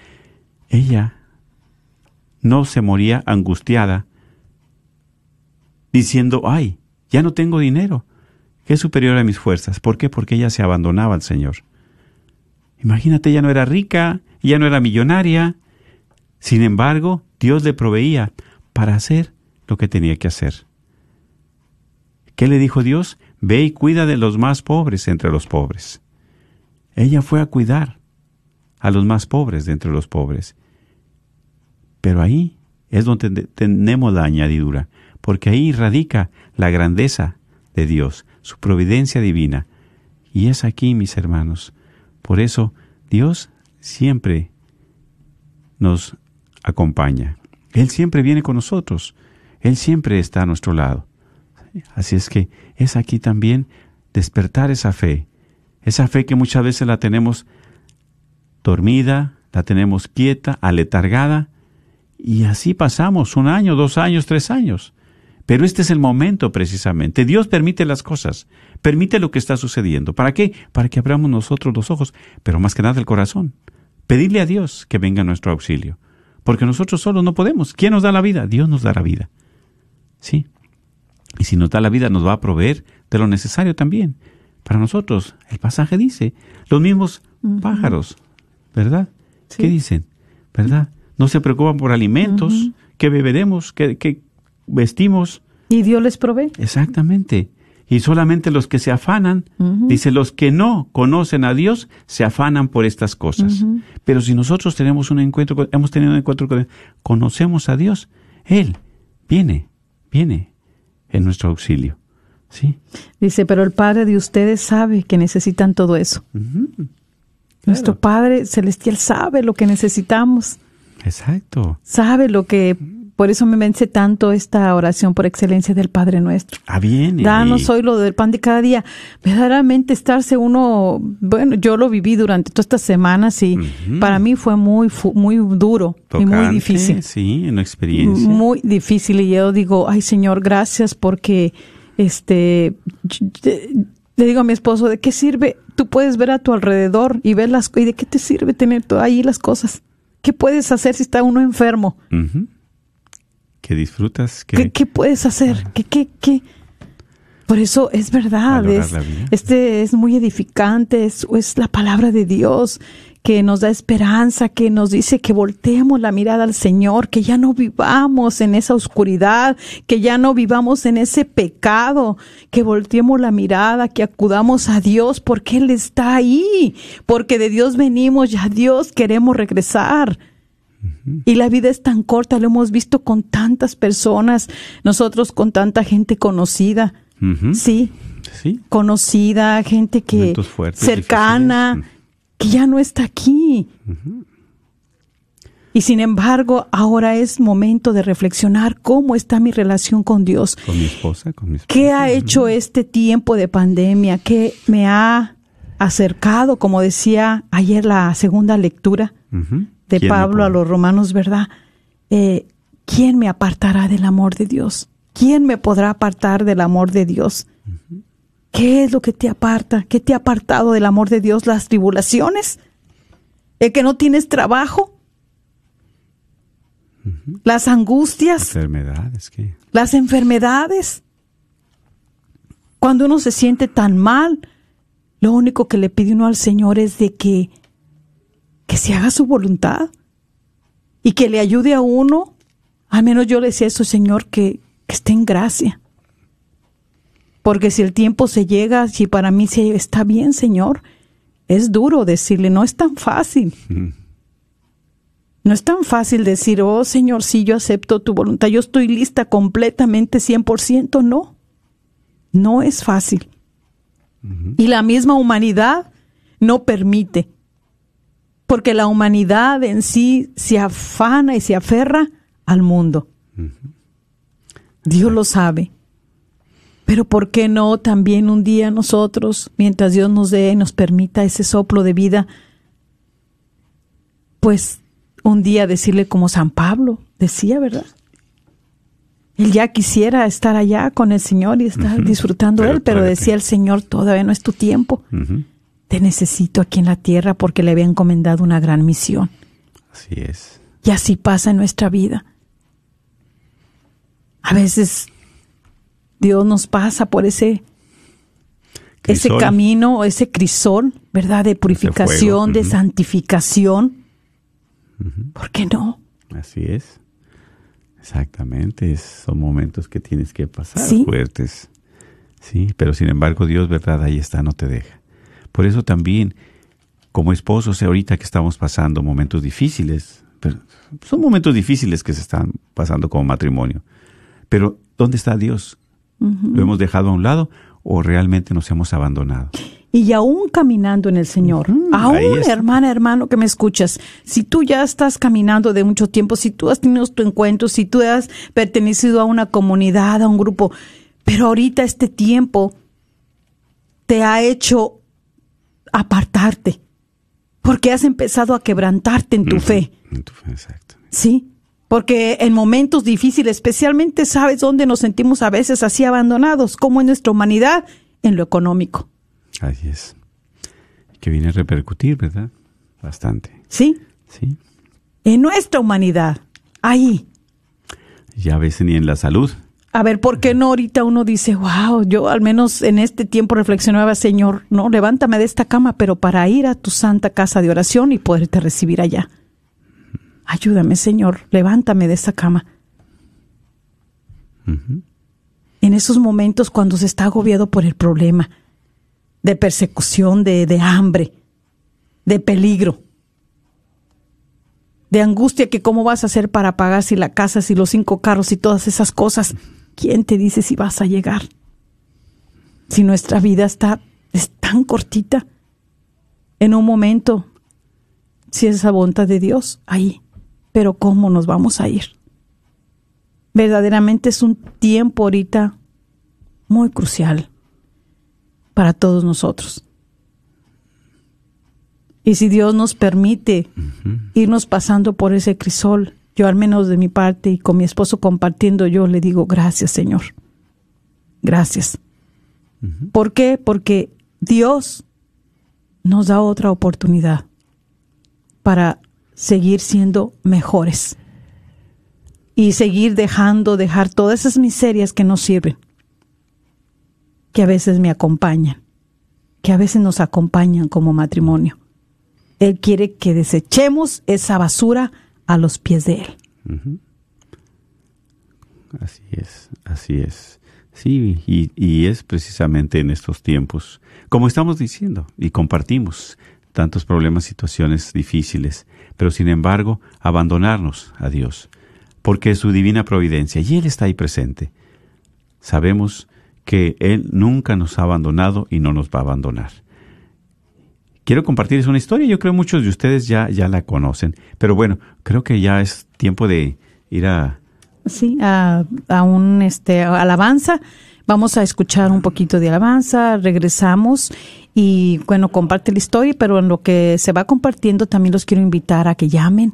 Ella no se moría angustiada diciendo, ay, ya no tengo dinero, es superior a mis fuerzas. ¿Por qué? Porque ella se abandonaba al Señor. Imagínate, ella no era rica, ella no era millonaria. Sin embargo, Dios le proveía para hacer lo que tenía que hacer. ¿Qué le dijo Dios? Ve y cuida de los más pobres entre los pobres. Ella fue a cuidar a los más pobres de entre los pobres. Pero ahí es donde tenemos la añadidura, porque ahí radica la grandeza de Dios, su providencia divina. Y es aquí, mis hermanos. Por eso Dios siempre nos acompaña. Él siempre viene con nosotros. Él siempre está a nuestro lado. Así es que es aquí también despertar esa fe. Esa fe que muchas veces la tenemos dormida, la tenemos quieta, aletargada, y así pasamos un año, dos años, tres años. Pero este es el momento precisamente. Dios permite las cosas, permite lo que está sucediendo. ¿Para qué? Para que abramos nosotros los ojos, pero más que nada el corazón. Pedirle a Dios que venga a nuestro auxilio. Porque nosotros solos no podemos. ¿Quién nos da la vida? Dios nos da la vida. ¿Sí? Y si nos da la vida, nos va a proveer de lo necesario también. Para nosotros, el pasaje dice, los mismos pájaros, ¿verdad? ¿Qué dicen? ¿Verdad? No se preocupan por alimentos, qué beberemos, qué, qué, vestimos. Y Dios les provee. Exactamente. Y solamente los que se afanan, dice, los que no conocen a Dios se afanan por estas cosas. Pero si nosotros tenemos un encuentro, hemos tenido un encuentro con conocemos a Dios, Él viene, viene en nuestro auxilio. ¿Sí? Dice, pero el Padre de ustedes sabe que necesitan todo eso. Nuestro Padre Celestial sabe lo que necesitamos. Exacto. Sabe lo que por eso me vence tanto esta oración por excelencia del Padre Nuestro. Ah, bien. Danos hoy lo del pan de cada día. Verdaderamente estarse uno, bueno, yo lo viví durante todas estas semanas y para mí fue muy, muy duro y muy difícil. Sí, una experiencia. Muy difícil y yo digo, ay Señor, gracias porque, este, le digo a mi esposo, ¿de qué sirve? Tú puedes ver a tu alrededor y ver las ¿y de qué te sirve tener ahí las cosas? ¿Qué puedes hacer si está uno enfermo? ¿Qué disfrutas? ¿Qué, ¿Qué, puedes hacer? ¿Qué, qué, qué? Por eso es verdad, es, este es muy edificante, es, es la palabra de Dios que nos da esperanza, que nos dice que volteemos la mirada al Señor, que ya no vivamos en esa oscuridad, que ya no vivamos en ese pecado, que volteemos la mirada, que acudamos a Dios porque Él está ahí, porque de Dios venimos y a Dios queremos regresar. Y la vida es tan corta, lo hemos visto con tantas personas, nosotros con tanta gente conocida. Sí. Sí. Conocida, gente que cercana, que ya no está aquí. Y sin embargo, ahora es momento de reflexionar cómo está mi relación con Dios. Con mi esposa, con mi esposa. ¿Qué ha hecho este tiempo de pandemia? ¿Qué me ha acercado, como decía ayer la segunda lectura de Pablo a los romanos, verdad? Eh, ¿Quién me apartará del amor de Dios? ¿Quién me podrá apartar del amor de Dios? ¿Qué es lo que te aparta? ¿Qué te ha apartado del amor de Dios? ¿Las tribulaciones? ¿El que no tienes trabajo? ¿Las angustias? Enfermedades, ¿qué? Las enfermedades. Cuando uno se siente tan mal, lo único que le pide uno al Señor es de que, que se haga su voluntad y que le ayude a uno. Al menos yo le decía eso, Señor, que, que esté en gracia porque si el tiempo se llega, si para mí se está bien, Señor, es duro decirle, no es tan fácil. No es tan fácil decir, oh Señor, sí, yo acepto tu voluntad, yo estoy lista completamente 100%, no. No es fácil. Y la misma humanidad no permite, porque la humanidad en sí se afana y se aferra al mundo. Dios lo sabe. Pero ¿por qué no también un día nosotros, mientras Dios nos dé y nos permita ese soplo de vida, pues un día decirle como San Pablo decía, ¿verdad? Él ya quisiera estar allá con el Señor y estar disfrutando él, pero decía el Señor, todavía no es tu tiempo. Te necesito aquí en la tierra porque le había encomendado una gran misión. Así es. Y así pasa en nuestra vida. A veces Dios nos pasa por ese, ese camino, ese crisol, ¿verdad? De purificación, de santificación. ¿Por qué no? Así es. Exactamente. son momentos que tienes que pasar fuertes. Sí, pero sin embargo Dios, ¿verdad? Ahí está, no te deja. Por eso también, como esposos, ahorita que estamos pasando momentos difíciles, son momentos difíciles que se están pasando como matrimonio. Pero, ¿dónde está Dios? ¿Lo hemos dejado a un lado o realmente nos hemos abandonado? Y aún caminando en el Señor, aún hermana, hermano que me escuchas, si tú ya estás caminando de mucho tiempo, si tú has tenido tu encuentro, si tú has pertenecido a una comunidad, a un grupo, pero ahorita este tiempo te ha hecho apartarte, porque has empezado a quebrantarte en tu fe. En tu fe, exacto. Sí, porque en momentos difíciles, especialmente, ¿sabes dónde nos sentimos a veces así abandonados? Como en nuestra humanidad, en lo económico. Así es. Que viene a repercutir, ¿verdad? Bastante. Sí. Sí. En nuestra humanidad, ahí. Ya ves, ni en la salud. A ver, ¿por qué no ahorita uno dice, wow, yo al menos en este tiempo reflexionaba, Señor, no, levántame de esta cama, pero para ir a tu santa casa de oración y poderte recibir allá? ayúdame Señor, levántame de esa cama. En esos momentos cuando se está agobiado por el problema, de persecución, de, de hambre, de peligro, de angustia que cómo vas a hacer para pagar si la casa, si los cinco carros y todas esas cosas. ¿Quién te dice si vas a llegar? Si nuestra vida está es tan cortita. En un momento, si es esa voluntad de Dios, ahí pero ¿cómo nos vamos a ir? verdaderamente es un tiempo ahorita muy crucial para todos nosotros. Y si Dios nos permite irnos pasando por ese crisol, yo al menos de mi parte y con mi esposo compartiendo, yo le digo gracias Señor. Gracias. ¿Por qué? Porque Dios nos da otra oportunidad para seguir siendo mejores y seguir dejando, dejar todas esas miserias que nos sirven, que a veces me acompañan, que a veces nos acompañan como matrimonio. Él quiere que desechemos esa basura a los pies de Él. Así es, así es. Sí, y, y, es precisamente en estos tiempos, como estamos diciendo, y compartimos tantos problemas, situaciones difíciles, pero sin embargo, abandonarnos a Dios, porque es su divina providencia, y Él está ahí presente. Sabemos que Él nunca nos ha abandonado y no nos va a abandonar. Quiero compartirles una historia, yo creo que muchos de ustedes ya, ya la conocen, pero bueno, creo que ya es tiempo de ir a Sí, a, a un este alabanza. Vamos a escuchar un poquito de alabanza, regresamos y bueno, comparte la historia, pero en lo que se va compartiendo también los quiero invitar a que llamen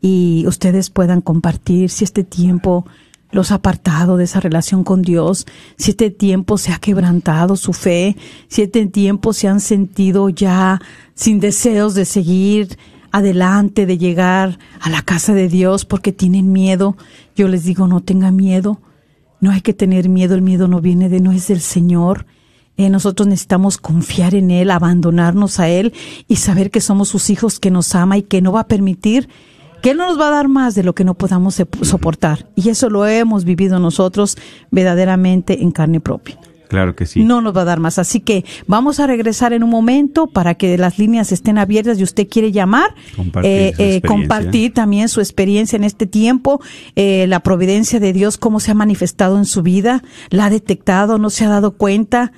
y ustedes puedan compartir si este tiempo los ha apartado de esa relación con Dios, si este tiempo se ha quebrantado su fe, si este tiempo se han sentido ya sin deseos de seguir adelante, de llegar a la casa de Dios porque tienen miedo. Yo les digo, no tenga miedo. No hay que tener miedo. El miedo no viene de, no es del Señor. Eh, nosotros necesitamos confiar en Él, abandonarnos a Él y saber que somos sus hijos, que nos ama y que no va a permitir, que Él no nos va a dar más de lo que no podamos soportar. Y eso lo hemos vivido nosotros verdaderamente en carne propia. Claro que sí. No nos va a dar más. Así que vamos a regresar en un momento para que las líneas estén abiertas y usted quiere llamar, Compartir eh, eh, compartir también su experiencia en este tiempo, eh, la providencia de Dios, cómo se ha manifestado en su vida, la ha detectado, no se ha dado cuenta.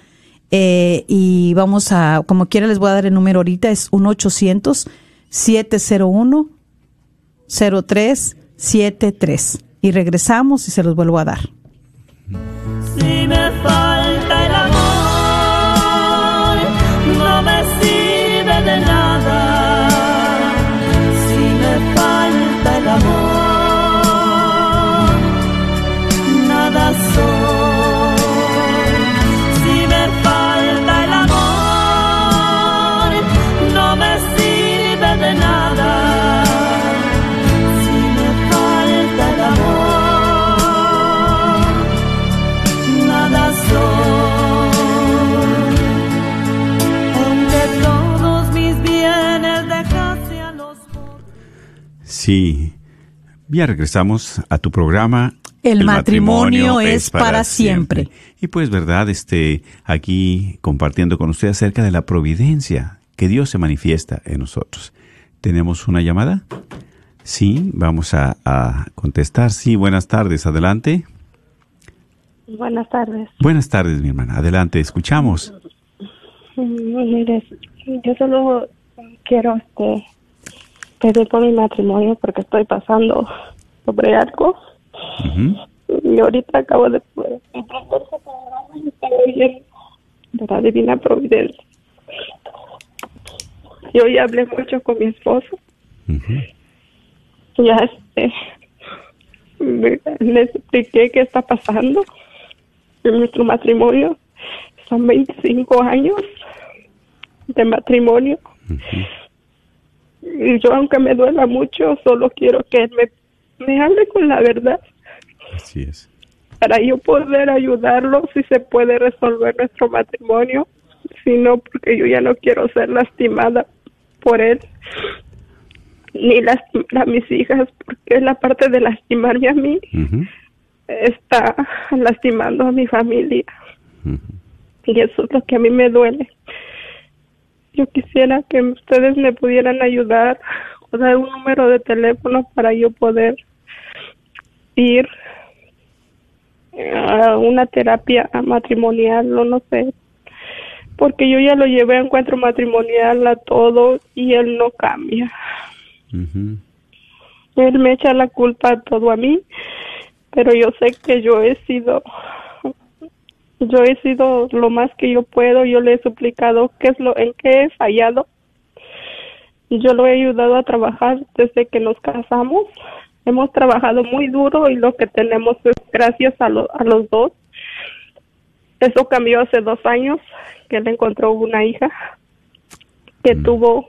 Y vamos a, como quiera les voy a dar el número ahorita, es 1-800-701-0373. Y regresamos y se los vuelvo a dar. Si me Sí. Ya regresamos a tu programa. El matrimonio es para siempre. Y pues, verdad, este, aquí compartiendo con usted acerca de la providencia que Dios se manifiesta en nosotros. ¿Tenemos una llamada? Sí, vamos a, a contestar. Sí, buenas tardes, adelante. Buenas tardes. Buenas tardes, mi hermana, adelante, escuchamos. Mm, Mire, yo solo quiero este, pedir por mi matrimonio porque estoy pasando sobre algo. Y ahorita acabo de poder y oyendo de la divina providencia. Yo ya hablé mucho con mi esposo. Ya este, le expliqué qué está pasando en nuestro matrimonio. Son 25 años de matrimonio. Y yo, aunque me duela mucho, solo quiero que él me, me hable con la verdad Así es. para yo poder ayudarlo si se puede resolver nuestro matrimonio. Si no, porque yo ya no quiero ser lastimada por él ni lastimar a mis hijas, porque la parte de lastimarme a mí está lastimando a mi familia. Y eso es lo que a mí me duele. Yo quisiera que ustedes me pudieran ayudar o dar un número de teléfono para yo poder ir a una terapia matrimonial o no sé. Porque yo ya lo llevé a encuentro matrimonial a todo y él no cambia. Ujú. Él me echa la culpa todo a mí, pero yo sé que yo he sido yo he sido lo más que yo puedo, yo le he suplicado qué es lo en qué he fallado. Yo lo he ayudado a trabajar desde que nos casamos. Hemos trabajado muy duro y lo que tenemos es gracias a, a los dos. Eso cambió hace dos años, que él encontró una hija que Mm. tuvo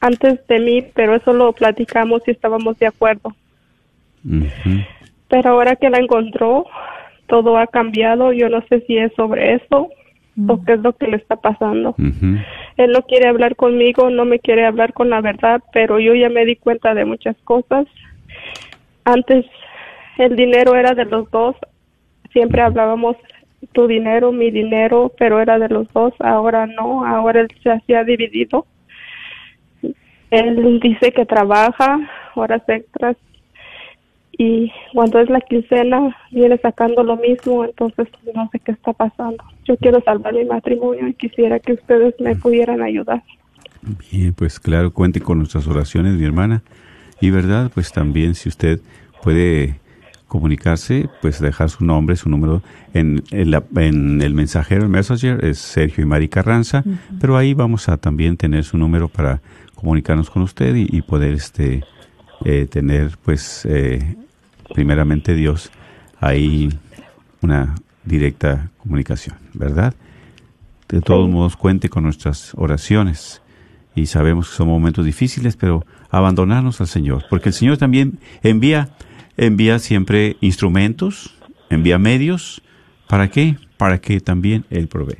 antes de mí, pero eso lo platicamos y estábamos de acuerdo. Pero ahora que la encontró, todo ha cambiado. Yo no sé si es sobre eso o qué es lo que le está pasando. Él no quiere hablar conmigo, no me quiere hablar con la verdad, pero yo ya me di cuenta de muchas cosas. Antes el dinero era de los dos, siempre hablábamos tu dinero, mi dinero, pero era de los dos, ahora no, ahora él se hacía dividido. Él dice que trabaja horas extras y cuando es la quincena viene sacando lo mismo, entonces no sé qué está pasando. Yo quiero salvar mi matrimonio y quisiera que ustedes me pudieran ayudar. Bien, pues claro, cuente con nuestras oraciones, mi hermana. Y verdad, pues también si usted puede comunicarse, pues dejar su nombre, su número en, en, la- en el mensajero, el messenger, es Sergio y Mari Carranza, pero ahí vamos a también tener su número para comunicarnos con usted y, y poder este eh, tener, pues, eh, primeramente Dios, ahí una directa comunicación, ¿verdad? De todos Sí. modos, cuente con nuestras oraciones y sabemos que son momentos difíciles, pero abandonarnos al Señor, porque el Señor también envía, envía siempre instrumentos, envía medios, ¿para qué? Para que también Él provee.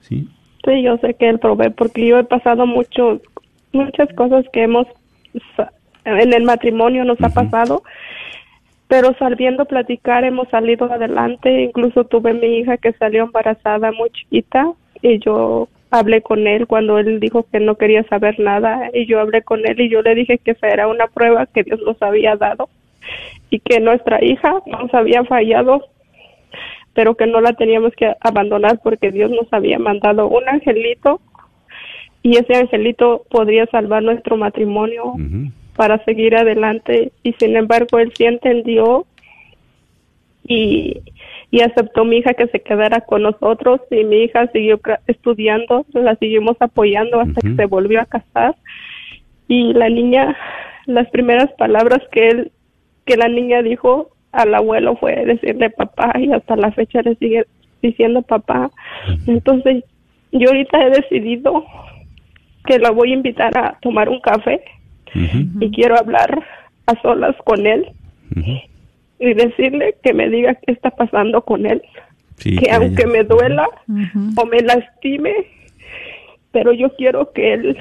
¿Sí? Sí, yo sé que él provee porque yo he pasado mucho, muchas cosas que hemos en el matrimonio nos ha pasado, pero sabiendo platicar hemos salido adelante. Incluso tuve mi hija que salió embarazada muy chiquita y yo hablé con él cuando él dijo que no quería saber nada y yo hablé con él y yo le dije que esa era una prueba que Dios nos había dado y que nuestra hija nos había fallado pero que no la teníamos que abandonar porque Dios nos había mandado un angelito y ese angelito podría salvar nuestro matrimonio. Para seguir adelante y sin embargo él sí entendió y, y aceptó mi hija que se quedara con nosotros y mi hija siguió estudiando, la seguimos apoyando hasta que se volvió a casar. Y la niña, las primeras palabras que él, que la niña dijo al abuelo fue decirle papá y hasta la fecha le sigue diciendo papá. Entonces yo ahorita he decidido que la voy a invitar a tomar un café Y quiero hablar a solas con él y decirle que me diga qué está pasando con él. Sí, que aunque ella- me duela o me lastime, pero yo quiero que él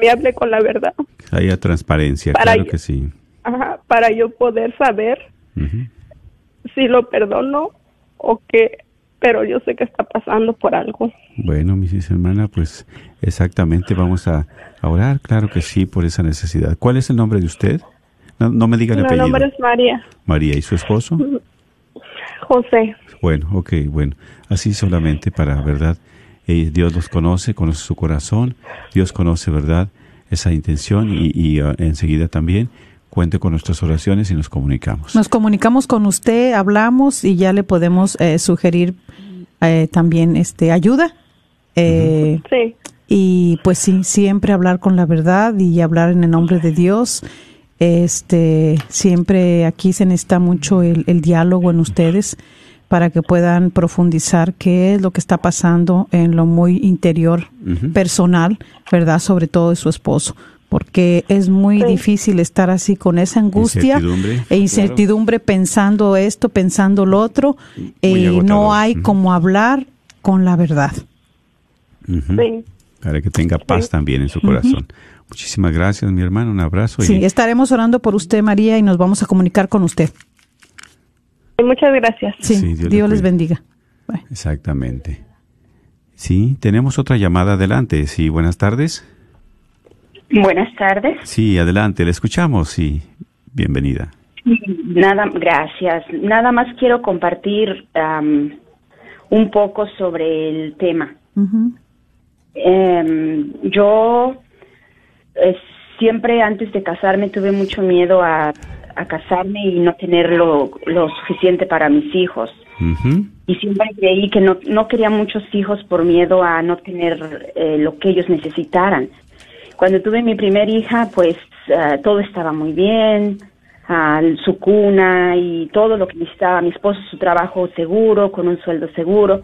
me hable con la verdad haya transparencia, Para claro yo- que sí. ajá, para yo poder saber si lo perdono o qué, pero yo sé que está pasando por algo. Bueno, mi hermana, pues exactamente vamos a, a orar, claro que sí, por esa necesidad. ¿Cuál es el nombre de usted? No, no me diga el Mi apellido. nombre es María María, ¿y su esposo? José. Bueno, ok, bueno. Así solamente para, ¿verdad? Eh, Dios los conoce, conoce su corazón, Dios conoce, ¿verdad? Esa intención y, y, ah, enseguida también cuente con nuestras oraciones y nos comunicamos. Nos comunicamos con usted, hablamos y ya le podemos eh, sugerir eh, también este ayuda. Eh, Sí, Y pues sí, siempre hablar con la verdad y hablar en el nombre de Dios. Este, siempre aquí se necesita mucho el, el diálogo en ustedes para que puedan profundizar qué es lo que está pasando en lo muy interior, personal, ¿verdad? Sobre todo de su esposo. Porque es muy Sí. difícil estar así con esa angustia Incertidumbre, e incertidumbre pensando esto, pensando lo otro, Muy y agotador. no hay Ujú. como hablar con la verdad. Sí. Para que tenga paz Sí. también en su corazón. Muchísimas gracias, mi hermano. Un abrazo. y- Sí, estaremos orando por usted, María, y nos vamos a comunicar con usted. Muchas gracias. Sí, Sí, Dios Dios, le les bendiga. Bye. Exactamente. Sí, tenemos otra llamada adelante. Sí, buenas tardes. Buenas tardes. Sí, adelante, le escuchamos. Sí, bienvenida. Nada, gracias. Nada más quiero compartir am, un poco sobre el tema. Em, yo eh, siempre antes de casarme tuve mucho miedo a, a casarme y no tener lo, lo suficiente para mis hijos. Y siempre creí que no, no quería muchos hijos por miedo a no tener eh, lo que ellos necesitaran. Cuando tuve mi primer hija, pues ah, todo estaba muy bien, su cuna y todo lo que necesitaba. Mi esposo, su trabajo seguro, con un sueldo seguro.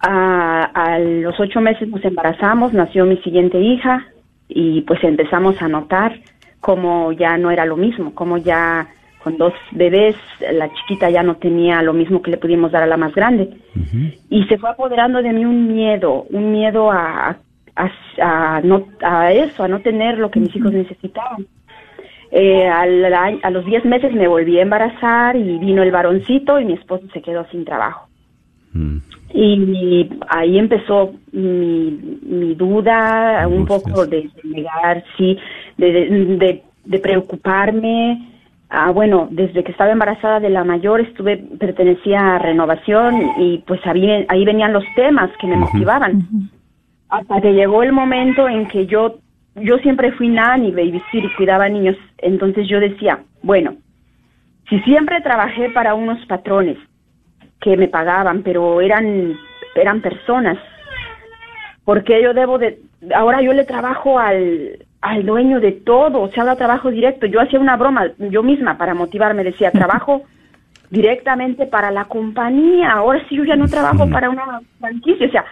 A los ocho meses nos embarazamos, nació mi siguiente hija y pues empezamos a notar cómo ya no era lo mismo, cómo ya con dos bebés la chiquita ya no tenía lo mismo que le pudimos dar a la más grande. Y se fue apoderando de mí un miedo, un miedo a, a, a no, a eso, a no tener lo que mis hijos necesitaban. Eh, al año- a los 10 meses me volví a embarazar y vino el varoncito y mi esposo se quedó sin trabajo. Mm. Y ahí empezó mi, mi duda, un poco de, de negar, sí, de, de, de- de preocuparme. Ah, bueno, desde que estaba embarazada de la mayor estuve, pertenecía a renovación y pues ahí, ahí venían los temas que me motivaban. Hasta que llegó el momento en que yo, yo siempre fui nanny, babysitter y cuidaba niños. Entonces yo decía, bueno, si siempre trabajé para unos patrones que me pagaban, pero eran eran personas. Porque yo debo de ahora yo le trabajo al al dueño de todo, o sea, ahora trabajo directo. Yo hacía una broma yo misma para motivarme, decía, trabajo directamente para la compañía. Ahora sí yo ya no trabajo para una franquicia, o sea,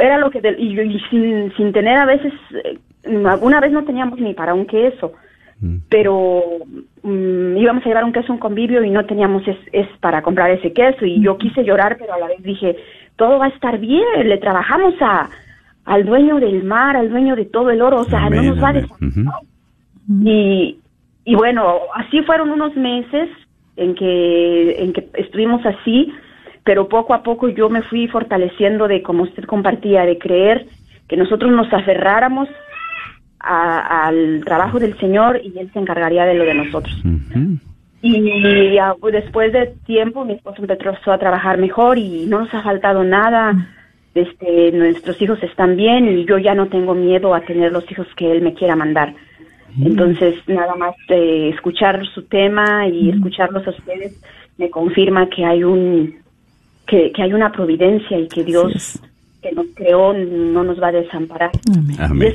era lo que de- y, y sin sin tener a veces eh, alguna vez no teníamos ni para un queso pero mm, íbamos a llevar un queso a un convivio y no teníamos es, es para comprar ese queso y yo quise llorar pero a la vez dije todo va a estar bien le trabajamos a al dueño del mar al dueño de todo el oro o sea Amén, no nos va a Ujú. y y bueno así fueron unos meses en que en que estuvimos así pero poco a poco yo me fui fortaleciendo de como usted compartía de creer que nosotros nos aferráramos a- al trabajo del Señor y Él se encargaría de lo de nosotros. Y ah, pues, después de tiempo mi esposo empezó a trabajar mejor y no nos ha faltado nada. Este, nuestros hijos están bien y yo ya no tengo miedo a tener los hijos que Él me quiera mandar. Entonces, nada más eh, escuchar su tema y escucharlos a ustedes me confirma que hay un que, que hay una providencia y que Dios es. que nos creó no nos va a desamparar. Amén.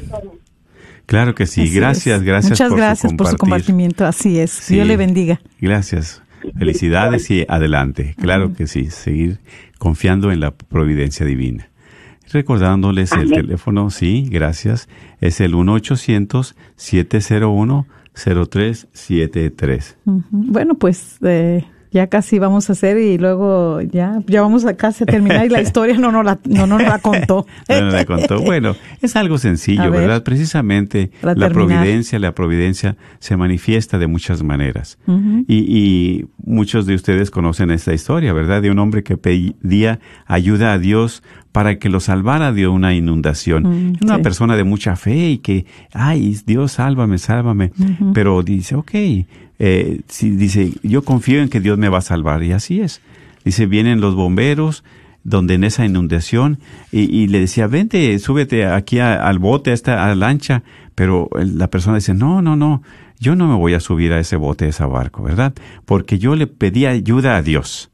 Claro que sí. Así gracias, es. gracias Muchas por gracias su por su compartimiento. Así es. Sí. Dios le bendiga. Gracias. Felicidades y adelante. Claro que sí. Seguir confiando en la providencia divina. Recordándoles el teléfono, sí, gracias. Es el 1-800-701-0373. Ujú. Bueno, pues eh, ya casi vamos a hacer y luego ya ya vamos a casi a terminar y la historia no nos la, no nos la contó. No, no la contó. Bueno, es algo sencillo, ver. ¿verdad? Precisamente la terminar. providencia, la providencia se manifiesta de muchas maneras. Y, y muchos de ustedes conocen esta historia, ¿verdad? De un hombre que pedía ayuda a Dios para que lo salvara de una inundación. Mm, una sí. persona de mucha fe y que, ay, Dios, sálvame, sálvame. Pero dice, ok, eh, si, dice, yo confío en que Dios me va a salvar. Y así es. Dice, vienen los bomberos, donde en esa inundación, y, y le decía, vente, súbete aquí al bote, a esta a la lancha. Pero la persona dice, no, no, no, yo no me voy a subir a ese bote, a ese barco, ¿verdad? Porque yo le pedí ayuda a Dios.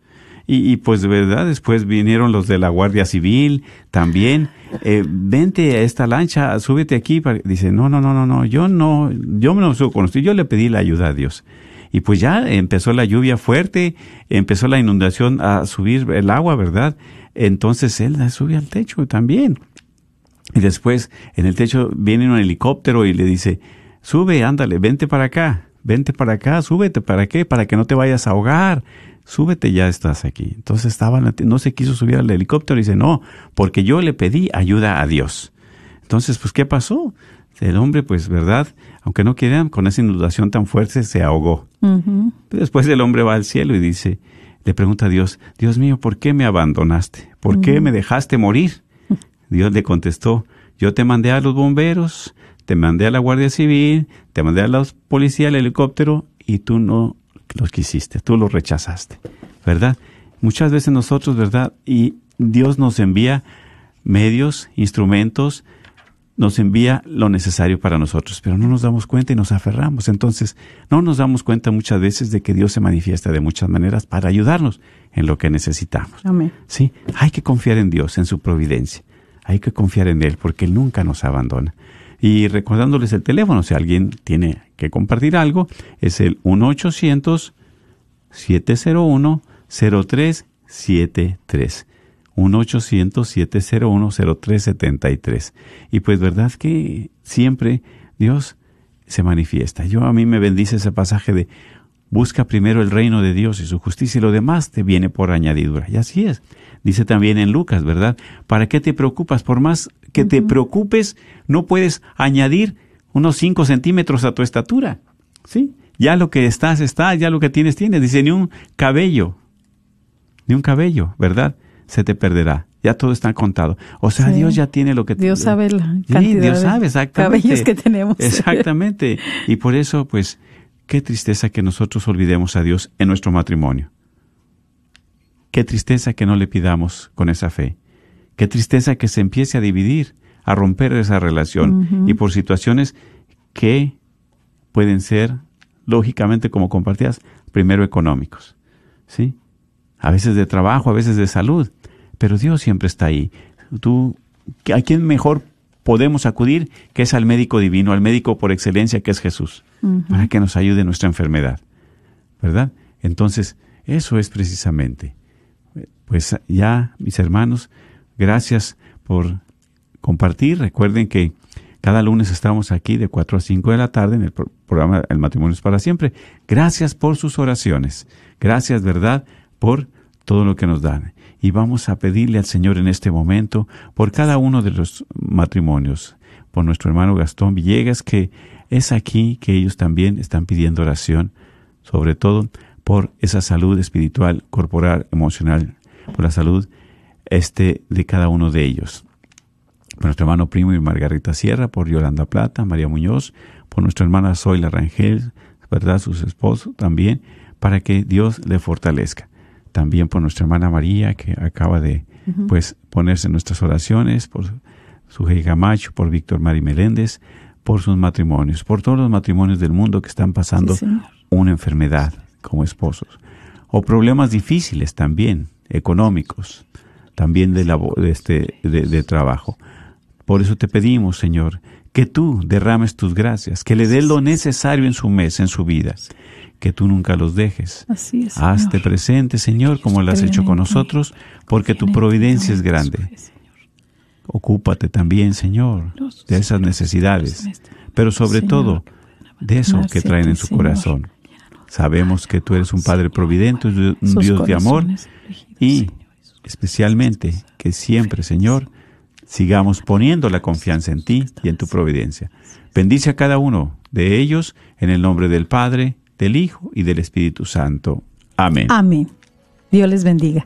Y, y pues, ¿verdad? Después vinieron los de la Guardia Civil también. Eh, vente a esta lancha, súbete aquí. para-". Dice, no, no, no, no, no, yo no, yo no subo con yo le pedí la ayuda a Dios. Y pues ya empezó la lluvia fuerte, empezó la inundación a subir el agua, ¿verdad? Entonces él sube al techo también. Y después en el techo viene un helicóptero y le dice, sube, ándale, vente para acá, vente para acá, súbete, ¿para qué? Para que no te vayas a ahogar, súbete, ya estás aquí. Entonces estaba, no se quiso subir al helicóptero y dice, no, porque yo le pedí ayuda a Dios. Entonces, pues, ¿qué pasó? El hombre, pues, ¿verdad? Aunque no quieran, con esa inundación tan fuerte se ahogó. Después el hombre va al cielo y dice, le pregunta a Dios, Dios mío, ¿por qué me abandonaste? ¿Por qué me dejaste morir? Dios le contestó, yo te mandé a los bomberos, te mandé a la Guardia Civil, te mandé a los policías, al helicóptero, y tú no los quisiste, tú los rechazaste, ¿verdad? Muchas veces nosotros, ¿verdad? Y Dios nos envía medios, instrumentos, nos envía lo necesario para nosotros, pero no nos damos cuenta y nos aferramos. Entonces, no nos damos cuenta muchas veces de que Dios se manifiesta de muchas maneras para ayudarnos en lo que necesitamos. Amén. Sí, hay que confiar en Dios, en su providencia. Hay que confiar en Él porque Él nunca nos abandona. Y recordándoles el teléfono, si alguien tiene que compartir algo, es el 1-800-701-0373. 1-800-701-0373. Y pues verdad que siempre Dios se manifiesta. Yo a mí me bendice ese pasaje de busca primero el reino de Dios y su justicia y lo demás te viene por añadidura. Y así es. Dice también en Lucas, ¿verdad? ¿Para qué te preocupas? Por más que te preocupes, no puedes añadir unos 5 centímetros a tu estatura. ¿Sí? Ya lo que estás, está, ya lo que tienes, tienes. Dice, ni un cabello, ni un cabello, ¿verdad? se te perderá. Ya todo está contado. O sea, Dios ya tiene lo que Dios sabe la cantidad sí, Dios sabe exactamente. cabellos que tenemos. Exactamente. Y por eso, pues, qué tristeza que nosotros olvidemos a Dios en nuestro matrimonio. Qué tristeza que no le pidamos con esa fe. Qué tristeza que se empiece a dividir, a romper esa relación y por situaciones que pueden ser, lógicamente, como compartías, primero económicos. ¿Sí? A veces de trabajo, a veces de salud pero Dios siempre está ahí. Tú, ¿a quién mejor podemos acudir que es al médico divino, al médico por excelencia que es Jesús, para que nos ayude en nuestra enfermedad? ¿Verdad? Entonces, eso es precisamente. Pues ya, mis hermanos, gracias por compartir. Recuerden que cada lunes estamos aquí de 4 a 5 de la tarde en el programa El matrimonio es para siempre. Gracias por sus oraciones. Gracias, ¿verdad?, por todo lo que nos dan y vamos a pedirle al Señor en este momento por cada uno de los matrimonios, por nuestro hermano Gastón Villegas, que es aquí que ellos también están pidiendo oración, sobre todo por esa salud espiritual, corporal, emocional, por la salud este de cada uno de ellos. Por nuestro hermano primo y Margarita Sierra, por Yolanda Plata, María Muñoz, por nuestra hermana Zoila Rangel, ¿verdad? Sus esposos también, para que Dios le fortalezca también por nuestra hermana María, que acaba de pues ponerse en nuestras oraciones, por su hija Macho, por Víctor Mari Meléndez, por sus matrimonios, por todos los matrimonios del mundo que están pasando una enfermedad como esposos, o problemas difíciles también, económicos, también de, este, de, de trabajo. Por eso te pedimos, Señor, que tú derrames tus gracias, que le dé lo necesario en su mes, en su vida, que tú nunca los dejes. Así es. Hazte presente, Señor, como lo has hecho con nosotros, porque tu providencia es grande. Ocúpate también, Señor, de esas necesidades, pero sobre todo de eso que traen en su corazón. Sabemos que tú eres un Padre providente, un Dios de amor y especialmente que siempre, Señor, sigamos poniendo la confianza en ti y en tu providencia. Bendice a cada uno de ellos en el nombre del Padre, del Hijo y del Espíritu Santo. Amén. Amén. Dios les bendiga.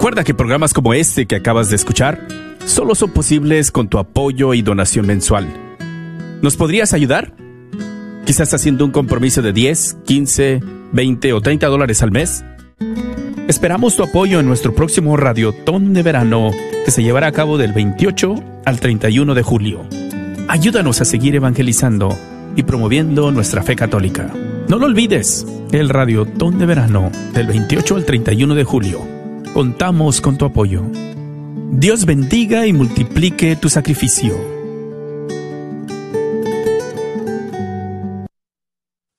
Recuerda que programas como este que acabas de escuchar solo son posibles con tu apoyo y donación mensual. ¿Nos podrías ayudar? Quizás haciendo un compromiso de 10, 15, 20 o 30 dólares al mes. Esperamos tu apoyo en nuestro próximo Radiotón de Verano que se llevará a cabo del 28 al 31 de julio. Ayúdanos a seguir evangelizando y promoviendo nuestra fe católica. No lo olvides, el Radiotón de Verano del 28 al 31 de julio. Contamos con tu apoyo. Dios bendiga y multiplique tu sacrificio.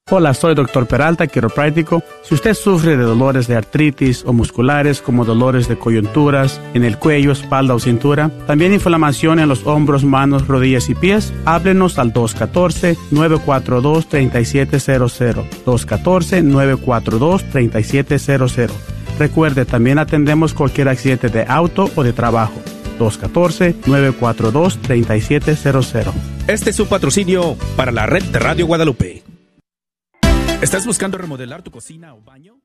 Hola, soy Dr. Peralta, quiropráctico. Si usted sufre de dolores de artritis o musculares como dolores de coyunturas en el cuello, espalda o cintura, también inflamación en los hombros, manos, rodillas y pies, háblenos al 214-942-3700. 214-942-3700. Recuerde, también atendemos cualquier accidente de auto o de trabajo. 214-942-3700. Este es un patrocinio para la red de Radio Guadalupe. ¿Estás buscando remodelar tu cocina o baño?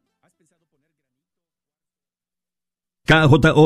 KJOR